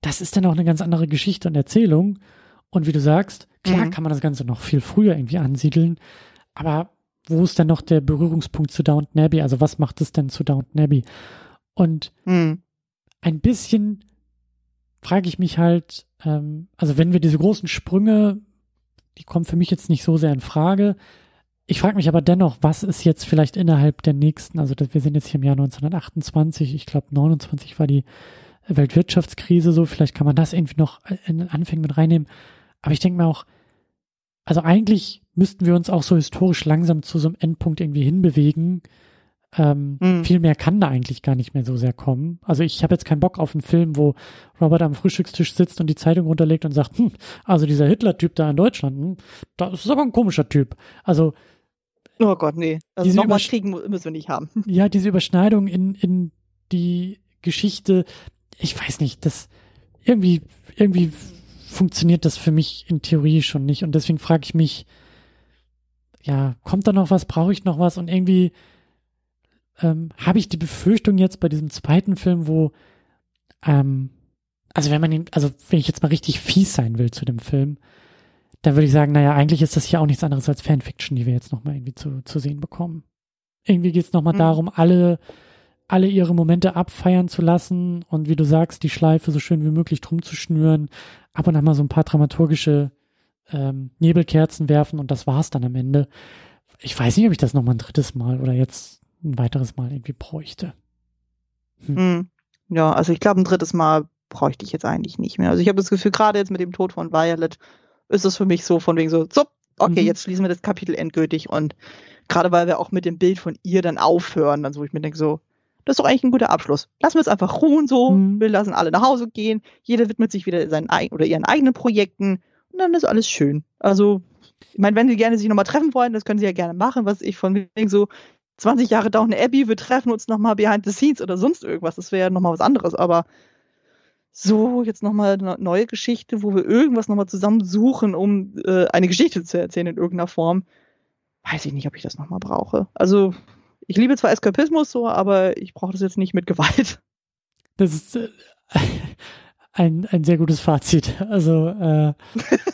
das ist dann auch eine ganz andere Geschichte und Erzählung und wie du sagst, klar mhm. kann man das Ganze noch viel früher irgendwie ansiedeln, aber wo ist denn noch der Berührungspunkt zu Downton Abbey? Also was macht es denn zu Downton Abbey? Und hm. ein bisschen frage ich mich halt, ähm, also wenn wir diese großen Sprünge, die kommen für mich jetzt nicht so sehr in Frage. Ich frage mich aber dennoch, was ist jetzt vielleicht innerhalb der nächsten, also wir sind jetzt hier im Jahr 1928, ich glaube 29 war die Weltwirtschaftskrise so, vielleicht kann man das irgendwie noch in den Anfängen mit reinnehmen. Aber ich denke mir auch, also eigentlich müssten wir uns auch so historisch langsam zu so einem Endpunkt irgendwie hinbewegen. Ähm, mhm. Viel mehr kann da eigentlich gar nicht mehr so sehr kommen. Also ich habe jetzt keinen Bock auf einen Film, wo Robert am Frühstückstisch sitzt und die Zeitung runterlegt und sagt, hm, also dieser Hitler-Typ da in Deutschland, hm, das ist aber ein komischer Typ. Also Oh Gott, nee. Also nochmal kriegen müssen wir nicht haben. Ja, diese Überschneidung in, in die Geschichte, ich weiß nicht, das irgendwie, irgendwie funktioniert das für mich in Theorie schon nicht. Und deswegen frage ich mich, ja, kommt da noch was, brauche ich noch was? Und irgendwie ähm, habe ich die Befürchtung jetzt bei diesem zweiten Film, wo, ähm, also wenn man ihn, also wenn ich jetzt mal richtig fies sein will zu dem Film, dann würde ich sagen, naja, eigentlich ist das hier auch nichts anderes als Fanfiction, die wir jetzt nochmal irgendwie zu, zu sehen bekommen. Irgendwie geht es nochmal mhm. darum, alle, alle ihre Momente abfeiern zu lassen und wie du sagst, die Schleife so schön wie möglich drum zu schnüren, ab und an mal so ein paar dramaturgische ähm, Nebelkerzen werfen und das war's dann am Ende. Ich weiß nicht, ob ich das nochmal ein drittes Mal oder jetzt ein weiteres Mal irgendwie bräuchte. Hm. Hm. Ja, also ich glaube, ein drittes Mal bräuchte ich jetzt eigentlich nicht mehr. Also ich habe das Gefühl, gerade jetzt mit dem Tod von Violet ist es für mich so von wegen so, so okay, mhm. jetzt schließen wir das Kapitel endgültig und gerade weil wir auch mit dem Bild von ihr dann aufhören, dann so ich mir denke so, das ist doch eigentlich ein guter Abschluss. Lassen wir es einfach ruhen so, mhm. wir lassen alle nach Hause gehen, jeder widmet sich wieder seinen oder ihren eigenen Projekten und dann ist alles schön. Also, ich meine, wenn sie gerne sich nochmal treffen wollen, das können sie ja gerne machen, was ich von wegen so 20 Jahre Down Abbey, wir treffen uns nochmal behind the scenes oder sonst irgendwas, das wäre ja nochmal was anderes, aber so, jetzt nochmal eine neue Geschichte, wo wir irgendwas nochmal zusammen suchen, um äh, eine Geschichte zu erzählen in irgendeiner Form, weiß ich nicht, ob ich das nochmal brauche. Also, ich liebe zwar Eskapismus so, aber ich brauche das jetzt nicht mit Gewalt. Das ist, äh, ein, ein sehr gutes Fazit. Also äh,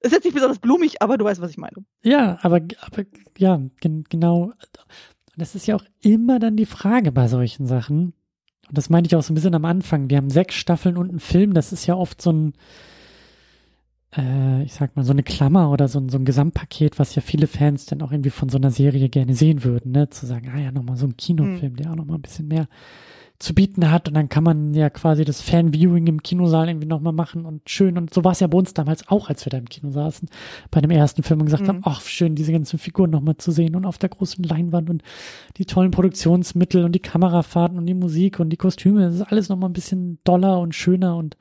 ist jetzt nicht besonders blumig, aber du weißt, was ich meine. Ja, aber, aber ja, gen, genau. Das ist ja auch immer dann die Frage bei solchen Sachen. Und das meinte ich auch so ein bisschen am Anfang. Wir haben sechs Staffeln und einen Film. Das ist ja oft so ein, äh, ich sag mal, so eine Klammer oder so, so ein Gesamtpaket, was ja viele Fans dann auch irgendwie von so einer Serie gerne sehen würden, ne? Zu sagen, ah ja, nochmal so ein Kinofilm, mhm. der auch nochmal ein bisschen mehr zu bieten hat und dann kann man ja quasi das Fan-Viewing im Kinosaal irgendwie nochmal machen und schön und so war es ja bei uns damals auch, als wir da im Kino saßen, bei dem ersten Film und gesagt mhm. haben, ach schön, diese ganzen Figuren nochmal zu sehen und auf der großen Leinwand und die tollen Produktionsmittel und die Kamerafahrten und die Musik und die Kostüme, das ist alles nochmal ein bisschen doller und schöner und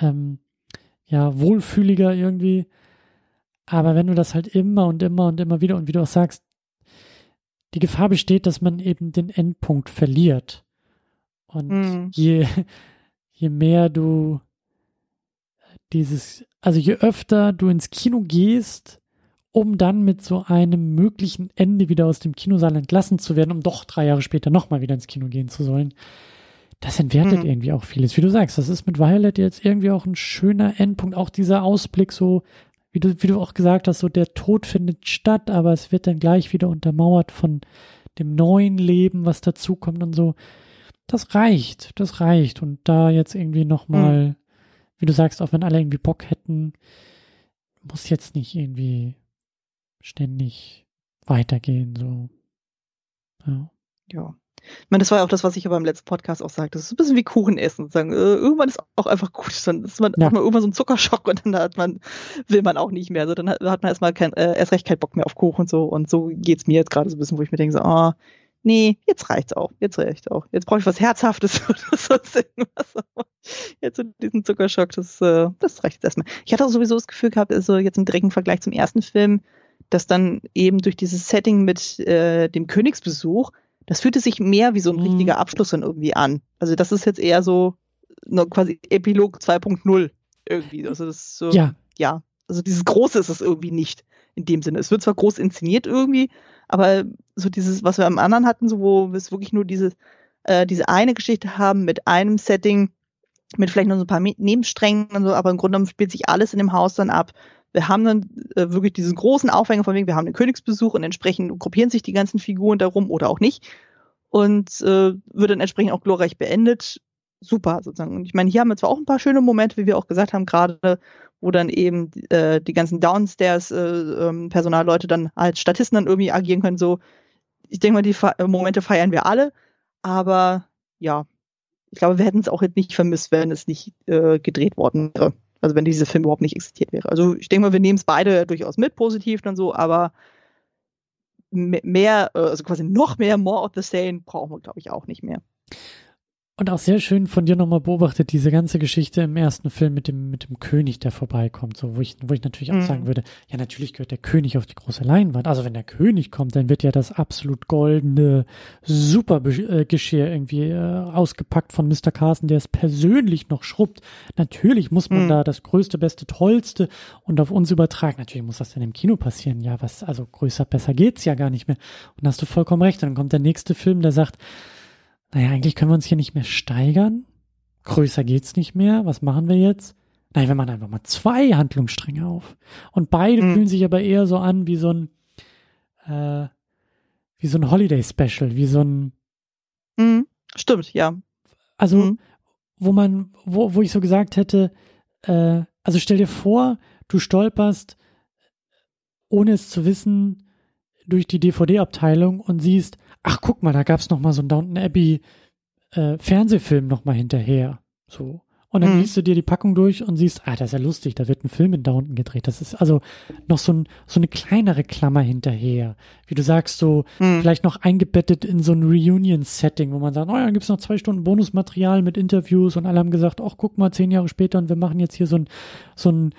ähm, ja, wohlfühliger irgendwie. Aber wenn du das halt immer und immer und immer wieder und wie du auch sagst, die Gefahr besteht, dass man eben den Endpunkt verliert. Und mhm. je, je mehr du dieses, also je öfter du ins Kino gehst, um dann mit so einem möglichen Ende wieder aus dem Kinosaal entlassen zu werden, um doch drei Jahre später nochmal wieder ins Kino gehen zu sollen, das entwertet mhm. irgendwie auch vieles. Wie du sagst, das ist mit Violet jetzt irgendwie auch ein schöner Endpunkt. Auch dieser Ausblick, so, wie du, wie du auch gesagt hast, so der Tod findet statt, aber es wird dann gleich wieder untermauert von dem neuen Leben, was dazukommt und so das reicht, das reicht. Und da jetzt irgendwie nochmal, mhm. wie du sagst, auch wenn alle irgendwie Bock hätten, muss jetzt nicht irgendwie ständig weitergehen, so. Ja. Ja. Ich meine, das war ja auch das, was ich aber im letzten Podcast auch sagte. Das ist ein bisschen wie Kuchen essen. Sagen, äh, irgendwann ist auch einfach gut. Dann ist man, ja. hat man irgendwann so einen Zuckerschock und dann hat man, will man auch nicht mehr. Also dann hat, hat man erstmal kein, äh, erst recht keinen Bock mehr auf Kuchen und so. Und so geht's mir jetzt gerade so ein bisschen, wo ich mir denke, so, ah, oh, nee, jetzt reicht's auch, jetzt reicht's auch. Jetzt brauche ich was Herzhaftes oder sonst irgendwas. Jetzt so diesen Zuckerschock, das, äh, das reicht jetzt erstmal. Ich hatte auch sowieso das Gefühl gehabt, also jetzt im direkten Vergleich zum ersten Film, dass dann eben durch dieses Setting mit äh, dem Königsbesuch, das fühlte sich mehr wie so ein mhm. richtiger Abschluss dann irgendwie an. Also das ist jetzt eher so nur quasi Epilog 2.0 irgendwie. Also das so, ja. ja. Also dieses Große ist es irgendwie nicht in dem Sinne. Es wird zwar groß inszeniert irgendwie, aber so dieses, was wir am anderen hatten, so wo wir es wirklich nur diese, äh, diese eine Geschichte haben mit einem Setting, mit vielleicht noch so ein paar Nebensträngen und so, aber im Grunde genommen spielt sich alles in dem Haus dann ab. Wir haben dann äh, wirklich diesen großen Aufhänger von wegen, wir haben den Königsbesuch und entsprechend gruppieren sich die ganzen Figuren darum oder auch nicht und äh, wird dann entsprechend auch glorreich beendet. Super sozusagen. Und ich meine, hier haben wir zwar auch ein paar schöne Momente, wie wir auch gesagt haben, gerade wo dann eben äh, die ganzen Downstairs äh, ähm, dann als Statisten dann irgendwie agieren können. So, ich denke mal, die Fe Momente feiern wir alle, aber ja, ich glaube, wir hätten es auch jetzt nicht vermisst, wenn es nicht äh, gedreht worden wäre. Also wenn dieser Film überhaupt nicht existiert wäre. Also ich denke mal, wir nehmen es beide durchaus mit, positiv dann so, aber mehr, äh, also quasi noch mehr More of the Same brauchen wir, glaube ich, auch nicht mehr. Und auch sehr schön von dir nochmal beobachtet, diese ganze Geschichte im ersten Film mit dem, mit dem König, der vorbeikommt, so, wo ich, wo ich natürlich auch mhm. sagen würde, ja, natürlich gehört der König auf die große Leinwand. Also wenn der König kommt, dann wird ja das absolut goldene Supergeschirr äh, irgendwie äh, ausgepackt von Mr. Carson, der es persönlich noch schrubbt. Natürlich muss man mhm. da das größte, beste, tollste und auf uns übertragen. Natürlich muss das dann im Kino passieren. Ja, was, also größer, besser geht's ja gar nicht mehr. Und da hast du vollkommen recht. dann kommt der nächste Film, der sagt, naja, eigentlich können wir uns hier nicht mehr steigern. Größer geht's nicht mehr. Was machen wir jetzt? Nein, wir machen einfach mal zwei Handlungsstränge auf. Und beide mhm. fühlen sich aber eher so an wie so ein, äh, wie so ein Holiday Special, wie so ein. Mhm. Stimmt, ja. Also, mhm. wo man, wo, wo ich so gesagt hätte, äh, also stell dir vor, du stolperst, ohne es zu wissen, durch die DVD-Abteilung und siehst, ach guck mal, da gab's noch mal so einen Downton Abbey äh, Fernsehfilm noch mal hinterher. So. Und dann mhm. liest du dir die Packung durch und siehst, ah, das ist ja lustig, da wird ein Film in Downton gedreht. Das ist also noch so, ein, so eine kleinere Klammer hinterher. Wie du sagst, so mhm. vielleicht noch eingebettet in so ein Reunion-Setting, wo man sagt, oh ja, dann gibt's noch zwei Stunden Bonusmaterial mit Interviews und alle haben gesagt, ach, guck mal, zehn Jahre später und wir machen jetzt hier so ein, so ein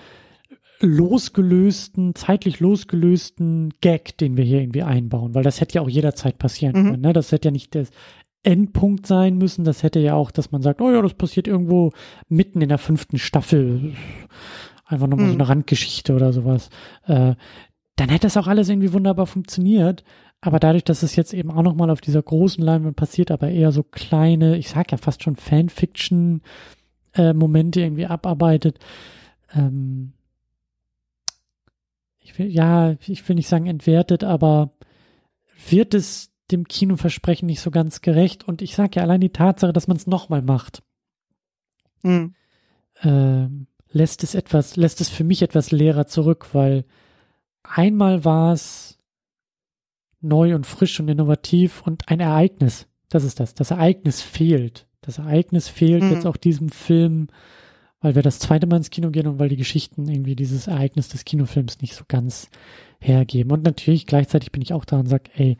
losgelösten, zeitlich losgelösten Gag, den wir hier irgendwie einbauen, weil das hätte ja auch jederzeit passieren mhm. können. Ne? Das hätte ja nicht der Endpunkt sein müssen. Das hätte ja auch, dass man sagt, oh ja, das passiert irgendwo mitten in der fünften Staffel. Einfach nochmal mhm. so eine Randgeschichte oder sowas. Äh, dann hätte das auch alles irgendwie wunderbar funktioniert. Aber dadurch, dass es jetzt eben auch nochmal auf dieser großen Leinwand passiert, aber eher so kleine, ich sag ja fast schon Fanfiction-Momente äh, irgendwie abarbeitet, ähm, ich will, ja, ich will nicht sagen entwertet, aber wird es dem Kinoversprechen nicht so ganz gerecht. Und ich sage ja allein die Tatsache, dass man es nochmal macht, mhm. äh, lässt es etwas, lässt es für mich etwas leerer zurück, weil einmal war es neu und frisch und innovativ und ein Ereignis. Das ist das. Das Ereignis fehlt. Das Ereignis fehlt mhm. jetzt auch diesem Film, weil wir das zweite Mal ins Kino gehen und weil die Geschichten irgendwie dieses Ereignis des Kinofilms nicht so ganz hergeben. Und natürlich gleichzeitig bin ich auch da und sage, ey,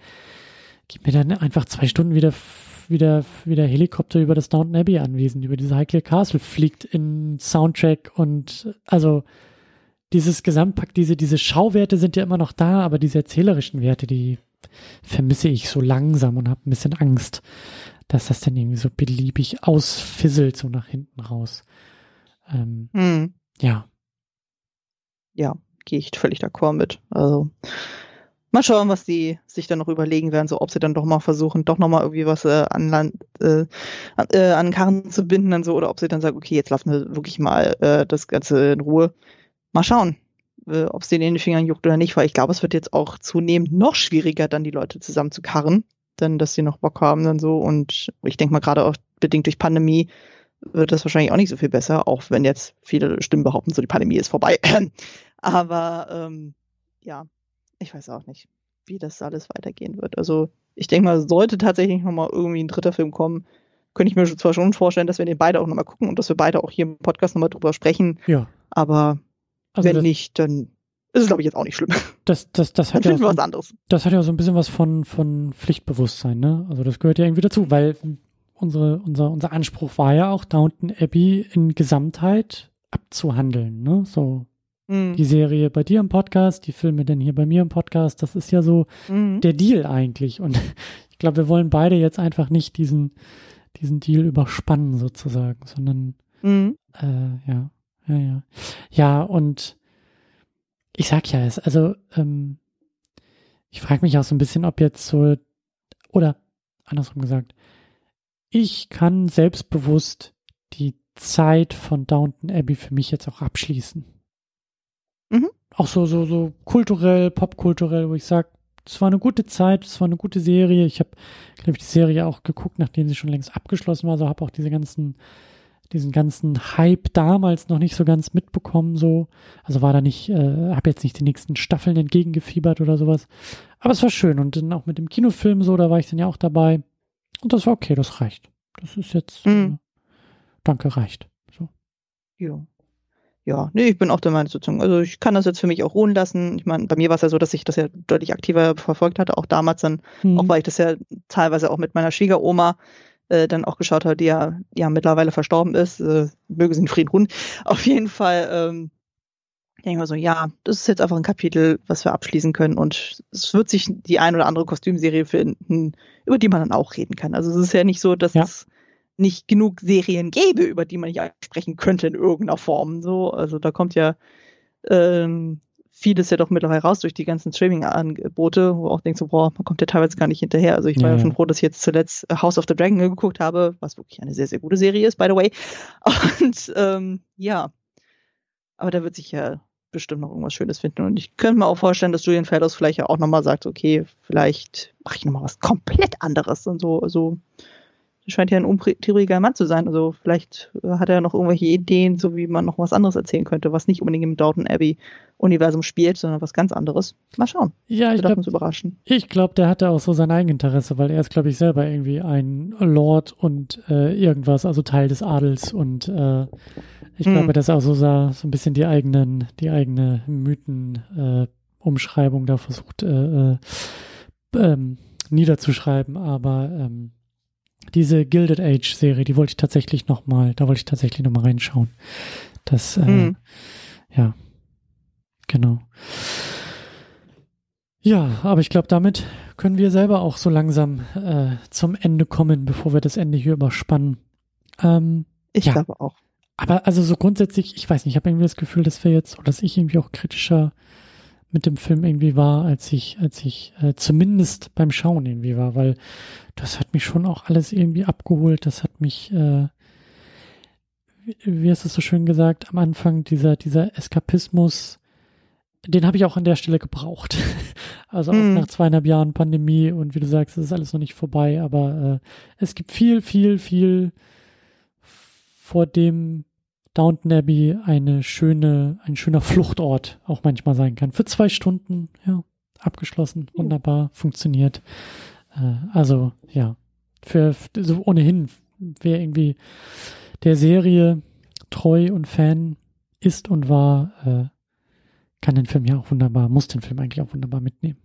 gib mir dann einfach zwei Stunden wieder wieder, wieder Helikopter über das Downton Abbey anwesend, über diese Highclere Castle fliegt in Soundtrack und also dieses Gesamtpack, diese, diese Schauwerte sind ja immer noch da, aber diese erzählerischen Werte, die vermisse ich so langsam und habe ein bisschen Angst, dass das dann irgendwie so beliebig ausfisselt, so nach hinten raus. Ähm, hm. Ja. Ja, gehe ich völlig d'accord mit. Also mal schauen, was die sich dann noch überlegen werden, so ob sie dann doch mal versuchen, doch noch mal irgendwie was äh, an Land, äh, an, äh, an Karren zu binden dann so, oder ob sie dann sagen, okay, jetzt lassen wir wirklich mal äh, das Ganze in Ruhe. Mal schauen, äh, ob es denen in den Fingern juckt oder nicht, weil ich glaube, es wird jetzt auch zunehmend noch schwieriger, dann die Leute zusammen zu karren, denn dass sie noch Bock haben dann so. Und ich denke mal, gerade auch bedingt durch Pandemie wird das wahrscheinlich auch nicht so viel besser, auch wenn jetzt viele Stimmen behaupten, so die Pandemie ist vorbei. Aber ähm, ja, ich weiß auch nicht, wie das alles weitergehen wird. Also ich denke mal, sollte tatsächlich nochmal irgendwie ein dritter Film kommen, könnte ich mir zwar schon vorstellen, dass wir den beide auch nochmal gucken und dass wir beide auch hier im Podcast nochmal drüber sprechen. Ja. Aber also wenn nicht, dann ist es, glaube ich, jetzt auch nicht schlimm. Das, das, das hat ja was anderes. Das hat ja so ein bisschen was von, von Pflichtbewusstsein, ne? Also das gehört ja irgendwie dazu, weil unsere, unser, unser Anspruch war ja auch, Downton Abbey in Gesamtheit abzuhandeln, ne? So mhm. die Serie bei dir im Podcast, die Filme dann hier bei mir im Podcast, das ist ja so mhm. der Deal eigentlich. Und ich glaube, wir wollen beide jetzt einfach nicht diesen, diesen Deal überspannen sozusagen, sondern mhm. äh, ja, ja, ja. Ja, und ich sag ja es, also ähm, ich frage mich auch so ein bisschen, ob jetzt so, oder andersrum gesagt, ich kann selbstbewusst die Zeit von Downton Abbey für mich jetzt auch abschließen. Mhm. Auch so, so, so kulturell, popkulturell, wo ich sage, es war eine gute Zeit, es war eine gute Serie. Ich habe, glaube ich, die Serie auch geguckt, nachdem sie schon längst abgeschlossen war. Also habe auch diese ganzen, diesen ganzen Hype damals noch nicht so ganz mitbekommen. So, also war da nicht, äh, habe jetzt nicht die nächsten Staffeln entgegengefiebert oder sowas. Aber es war schön und dann auch mit dem Kinofilm so, da war ich dann ja auch dabei. Und das war okay, das reicht. Das ist jetzt, mhm. äh, danke, reicht. So. Ja ja, nee, ich bin auch der Meinung sozusagen. Also ich kann das jetzt für mich auch ruhen lassen. Ich meine, bei mir war es ja so, dass ich das ja deutlich aktiver verfolgt hatte, auch damals dann, mhm. auch weil ich das ja teilweise auch mit meiner Schwiegeroma äh, dann auch geschaut habe, die ja, ja mittlerweile verstorben ist. Äh, möge sie in Frieden ruhen. Auf jeden Fall, ähm, ich denke mal so, ja, das ist jetzt einfach ein Kapitel, was wir abschließen können und es wird sich die ein oder andere Kostümserie finden, über die man dann auch reden kann. Also es ist ja nicht so, dass ja. es nicht genug Serien gäbe, über die man nicht sprechen könnte in irgendeiner Form. So, also da kommt ja ähm, vieles ja doch mittlerweile raus durch die ganzen Streaming-Angebote, wo auch denkst so, boah, man kommt ja teilweise gar nicht hinterher. Also ich war ja, ja schon froh, dass ich jetzt zuletzt House of the Dragon geguckt habe, was wirklich eine sehr, sehr gute Serie ist, by the way. Und ähm, ja, aber da wird sich ja bestimmt noch irgendwas Schönes finden. Und ich könnte mir auch vorstellen, dass Julian Fellows vielleicht auch nochmal sagt, okay, vielleicht mache ich nochmal was komplett anderes und so, so scheint ja ein untrieriger Mann zu sein. Also vielleicht äh, hat er noch irgendwelche Ideen, so wie man noch was anderes erzählen könnte, was nicht unbedingt im Downton Abbey Universum spielt, sondern was ganz anderes. Mal schauen. Ja, ich glaube, überraschen. Ich glaube, der hatte auch so sein Eigeninteresse, weil er ist, glaube ich, selber irgendwie ein Lord und äh, irgendwas, also Teil des Adels und äh, ich hm. glaube, dass er auch so, so ein bisschen die eigenen, die eigene Mythen-Umschreibung äh, da versucht äh, äh, ähm, niederzuschreiben, aber ähm, diese Gilded Age Serie, die wollte ich tatsächlich noch mal, da wollte ich tatsächlich noch mal reinschauen. Das, äh, mhm. ja, genau. Ja, aber ich glaube, damit können wir selber auch so langsam äh, zum Ende kommen, bevor wir das Ende hier überspannen. Ähm, ich ja. glaube auch. Aber also so grundsätzlich, ich weiß nicht, ich habe irgendwie das Gefühl, dass wir jetzt, oder dass ich irgendwie auch kritischer mit dem Film irgendwie war, als ich, als ich äh, zumindest beim Schauen irgendwie war, weil das hat mich schon auch alles irgendwie abgeholt. Das hat mich, äh, wie, hast du es so schön gesagt, am Anfang dieser, dieser Eskapismus, den habe ich auch an der Stelle gebraucht. also auch mm. nach zweieinhalb Jahren Pandemie und wie du sagst, es ist alles noch nicht vorbei, aber äh, es gibt viel, viel, viel, vor dem Downton Abbey eine schöne, ein schöner Fluchtort auch manchmal sein kann. Für zwei Stunden, ja, abgeschlossen, wunderbar, funktioniert. Äh, also, ja, für, so ohnehin, wer irgendwie der Serie treu und Fan ist und war, äh, kann den Film ja auch wunderbar, muss den Film eigentlich auch wunderbar mitnehmen.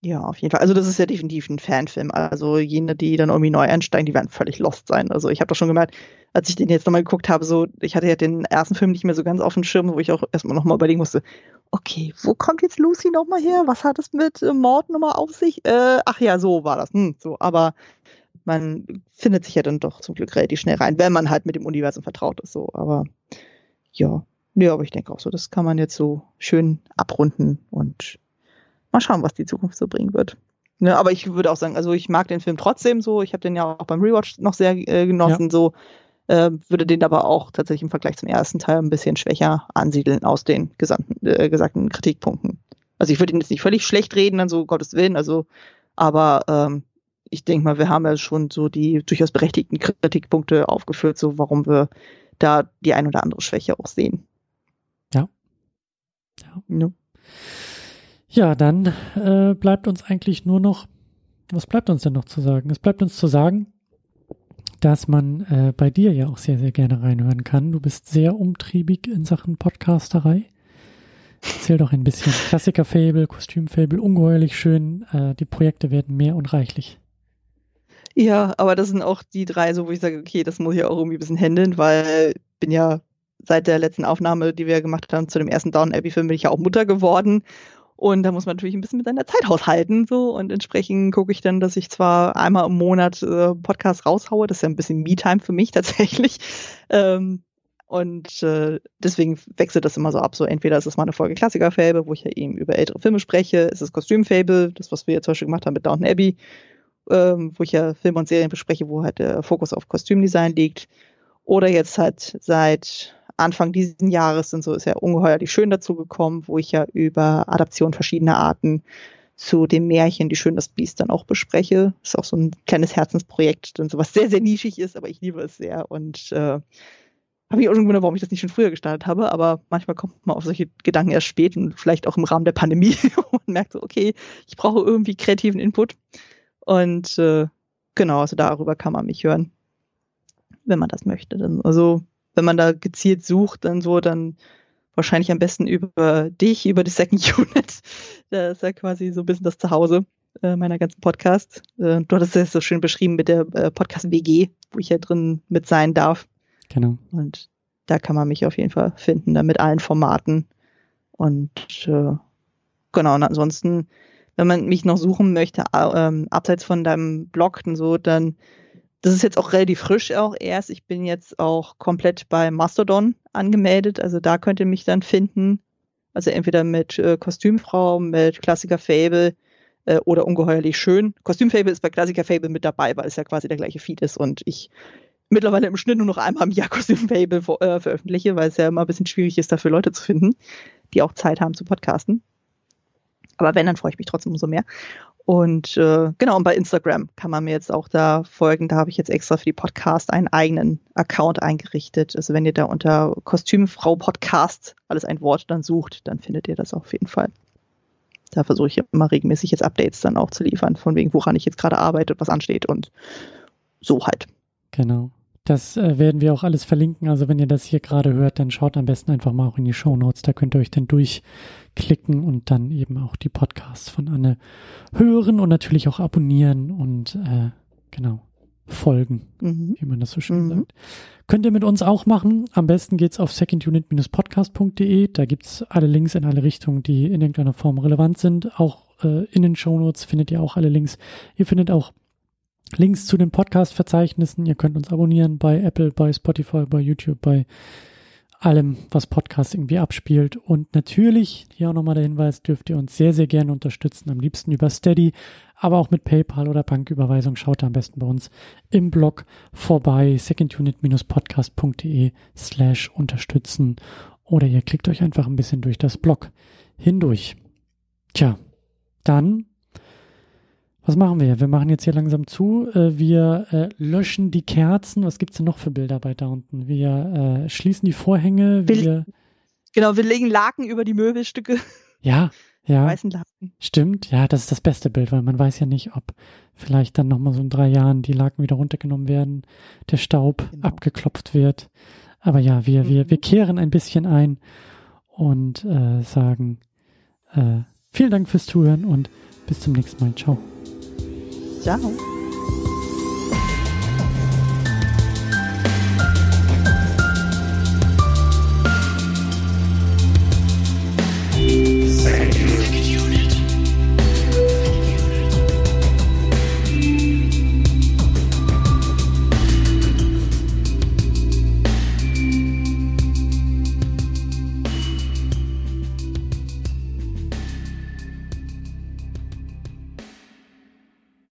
Ja, auf jeden Fall. Also das ist ja definitiv ein Fanfilm. Also jene, die dann irgendwie neu einsteigen, die werden völlig lost sein. Also ich habe doch schon gemerkt, als ich den jetzt nochmal geguckt habe, so, ich hatte ja den ersten Film nicht mehr so ganz auf dem Schirm, wo ich auch erstmal nochmal überlegen musste, okay, wo kommt jetzt Lucy nochmal her? Was hat es mit äh, Mord nochmal auf sich? Äh, ach ja, so war das. Hm, so, aber man findet sich ja dann doch zum Glück relativ schnell rein, wenn man halt mit dem Universum vertraut ist. So, aber ja, ja, aber ich denke auch so, das kann man jetzt so schön abrunden und mal schauen, was die Zukunft so bringen wird. Ne, aber ich würde auch sagen, also ich mag den Film trotzdem so. Ich habe den ja auch beim Rewatch noch sehr äh, genossen. Ja. So äh, würde den aber auch tatsächlich im Vergleich zum ersten Teil ein bisschen schwächer ansiedeln aus den gesamten, äh, gesagten Kritikpunkten. Also ich würde ihn jetzt nicht völlig schlecht reden, dann so Gottes Willen. Also, aber ähm, ich denke mal, wir haben ja schon so die durchaus berechtigten Kritikpunkte aufgeführt, so warum wir da die ein oder andere Schwäche auch sehen. Ja. Ja. ja. Ja, dann äh, bleibt uns eigentlich nur noch, was bleibt uns denn noch zu sagen? Es bleibt uns zu sagen, dass man äh, bei dir ja auch sehr, sehr gerne reinhören kann. Du bist sehr umtriebig in Sachen Podcasterei. Erzähl doch ein bisschen. Klassiker-Fable, Kostüm-Fable, ungeheuerlich schön. Äh, die Projekte werden mehr und reichlich. Ja, aber das sind auch die drei, so wo ich sage, okay, das muss ich auch irgendwie ein bisschen handeln, weil ich bin ja seit der letzten Aufnahme, die wir gemacht haben zu dem ersten Down Abbey Film, bin ich ja auch Mutter geworden und da muss man natürlich ein bisschen mit seiner Zeit haushalten. So. Und entsprechend gucke ich dann, dass ich zwar einmal im Monat äh, Podcast raushaue, das ist ja ein bisschen Me-Time für mich tatsächlich. Ähm, und äh, deswegen wechselt das immer so ab. So entweder ist es mal eine Folge Klassiker-Fable, wo ich ja eben über ältere Filme spreche, ist es Kostüm-Fable, das, was wir jetzt zum Beispiel gemacht haben mit Downton Abbey, ähm, wo ich ja Filme und Serien bespreche, wo halt der Fokus auf Kostümdesign liegt. Oder jetzt halt seit Anfang dieses Jahres sind so ist ja ungeheuerlich schön dazu gekommen, wo ich ja über Adaption verschiedener Arten zu dem Märchen Die Schön das Biest dann auch bespreche. Ist auch so ein kleines Herzensprojekt, dann sowas sehr, sehr nischig ist, aber ich liebe es sehr und äh, habe ich auch schon gewundert, warum ich das nicht schon früher gestartet habe, aber manchmal kommt man auf solche Gedanken erst spät und vielleicht auch im Rahmen der Pandemie und merkt so, okay, ich brauche irgendwie kreativen Input. Und äh, genau, also darüber kann man mich hören, wenn man das möchte. Also wenn man da gezielt sucht, dann so, dann wahrscheinlich am besten über dich, über die Second Unit. Da ist ja quasi so ein bisschen das Zuhause äh, meiner ganzen Podcast. Äh, du hattest es so schön beschrieben mit der äh, Podcast-WG, wo ich ja drin mit sein darf. Genau. Und da kann man mich auf jeden Fall finden, da mit allen Formaten. Und äh, genau, und ansonsten, wenn man mich noch suchen möchte, ähm, abseits von deinem Blog und so, dann das ist jetzt auch relativ frisch auch erst. Ich bin jetzt auch komplett bei Mastodon angemeldet. Also da könnt ihr mich dann finden. Also entweder mit äh, Kostümfrau, mit Klassiker Fable äh, oder ungeheuerlich schön. Kostümfable ist bei Klassiker Fable mit dabei, weil es ja quasi der gleiche Feed ist und ich mittlerweile im Schnitt nur noch einmal im Jahr Kostümfable äh, veröffentliche, weil es ja immer ein bisschen schwierig ist, dafür Leute zu finden, die auch Zeit haben zu podcasten. Aber wenn, dann freue ich mich trotzdem umso mehr. Und äh, genau, und bei Instagram kann man mir jetzt auch da folgen. Da habe ich jetzt extra für die Podcast einen eigenen Account eingerichtet. Also wenn ihr da unter Kostümfrau Podcast alles ein Wort dann sucht, dann findet ihr das auf jeden Fall. Da versuche ich immer regelmäßig jetzt Updates dann auch zu liefern, von wegen, woran ich jetzt gerade arbeite, was ansteht und so halt. Genau. Das äh, werden wir auch alles verlinken. Also wenn ihr das hier gerade hört, dann schaut am besten einfach mal auch in die Show Notes. Da könnt ihr euch dann durchklicken und dann eben auch die Podcasts von Anne hören und natürlich auch abonnieren und äh, genau folgen, mhm. wie man das so schön mhm. sagt. Könnt ihr mit uns auch machen. Am besten geht's auf secondunit-podcast.de. Da gibt's alle Links in alle Richtungen, die in irgendeiner Form relevant sind. Auch äh, in den Show Notes findet ihr auch alle Links. Ihr findet auch Links zu den Podcast-Verzeichnissen. Ihr könnt uns abonnieren bei Apple, bei Spotify, bei YouTube, bei allem, was Podcast irgendwie abspielt. Und natürlich, hier auch nochmal der Hinweis, dürft ihr uns sehr, sehr gerne unterstützen. Am liebsten über Steady, aber auch mit PayPal oder Banküberweisung. Schaut am besten bei uns im Blog vorbei, secondunit-podcast.de slash unterstützen. Oder ihr klickt euch einfach ein bisschen durch das Blog hindurch. Tja, dann was machen wir? Wir machen jetzt hier langsam zu. Äh, wir äh, löschen die Kerzen. Was gibt's denn noch für Bilder bei da unten? Wir äh, schließen die Vorhänge. Wir, wir, genau, wir legen Laken über die Möbelstücke. Ja, ja. Weißen Laken. Stimmt, ja, das ist das beste Bild, weil man weiß ja nicht, ob vielleicht dann nochmal so in drei Jahren die Laken wieder runtergenommen werden, der Staub genau. abgeklopft wird. Aber ja, wir, mhm. wir, wir kehren ein bisschen ein und äh, sagen äh, vielen Dank fürs Zuhören und bis zum nächsten Mal. Ciao. Ciao.